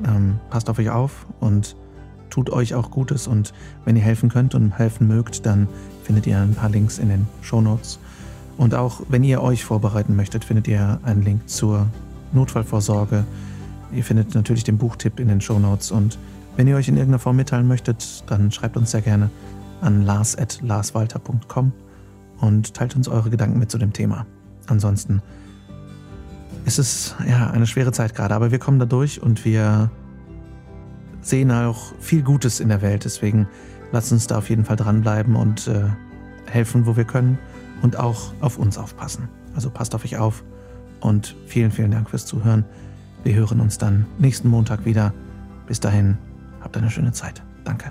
ähm, passt auf euch auf und tut euch auch Gutes und wenn ihr helfen könnt und helfen mögt, dann findet ihr ein paar Links in den Show Notes. Und auch wenn ihr euch vorbereiten möchtet, findet ihr einen Link zur Notfallvorsorge. Ihr findet natürlich den Buchtipp in den Show Notes und wenn ihr euch in irgendeiner Form mitteilen möchtet, dann schreibt uns sehr gerne an lars.larswalter.com und teilt uns eure Gedanken mit zu dem Thema. Ansonsten ist es ja eine schwere Zeit gerade, aber wir kommen da durch und wir sehen auch viel Gutes in der Welt. Deswegen lasst uns da auf jeden Fall dranbleiben und äh, helfen, wo wir können und auch auf uns aufpassen. Also passt auf euch auf und vielen, vielen Dank fürs Zuhören. Wir hören uns dann nächsten Montag wieder. Bis dahin, habt eine schöne Zeit. Danke.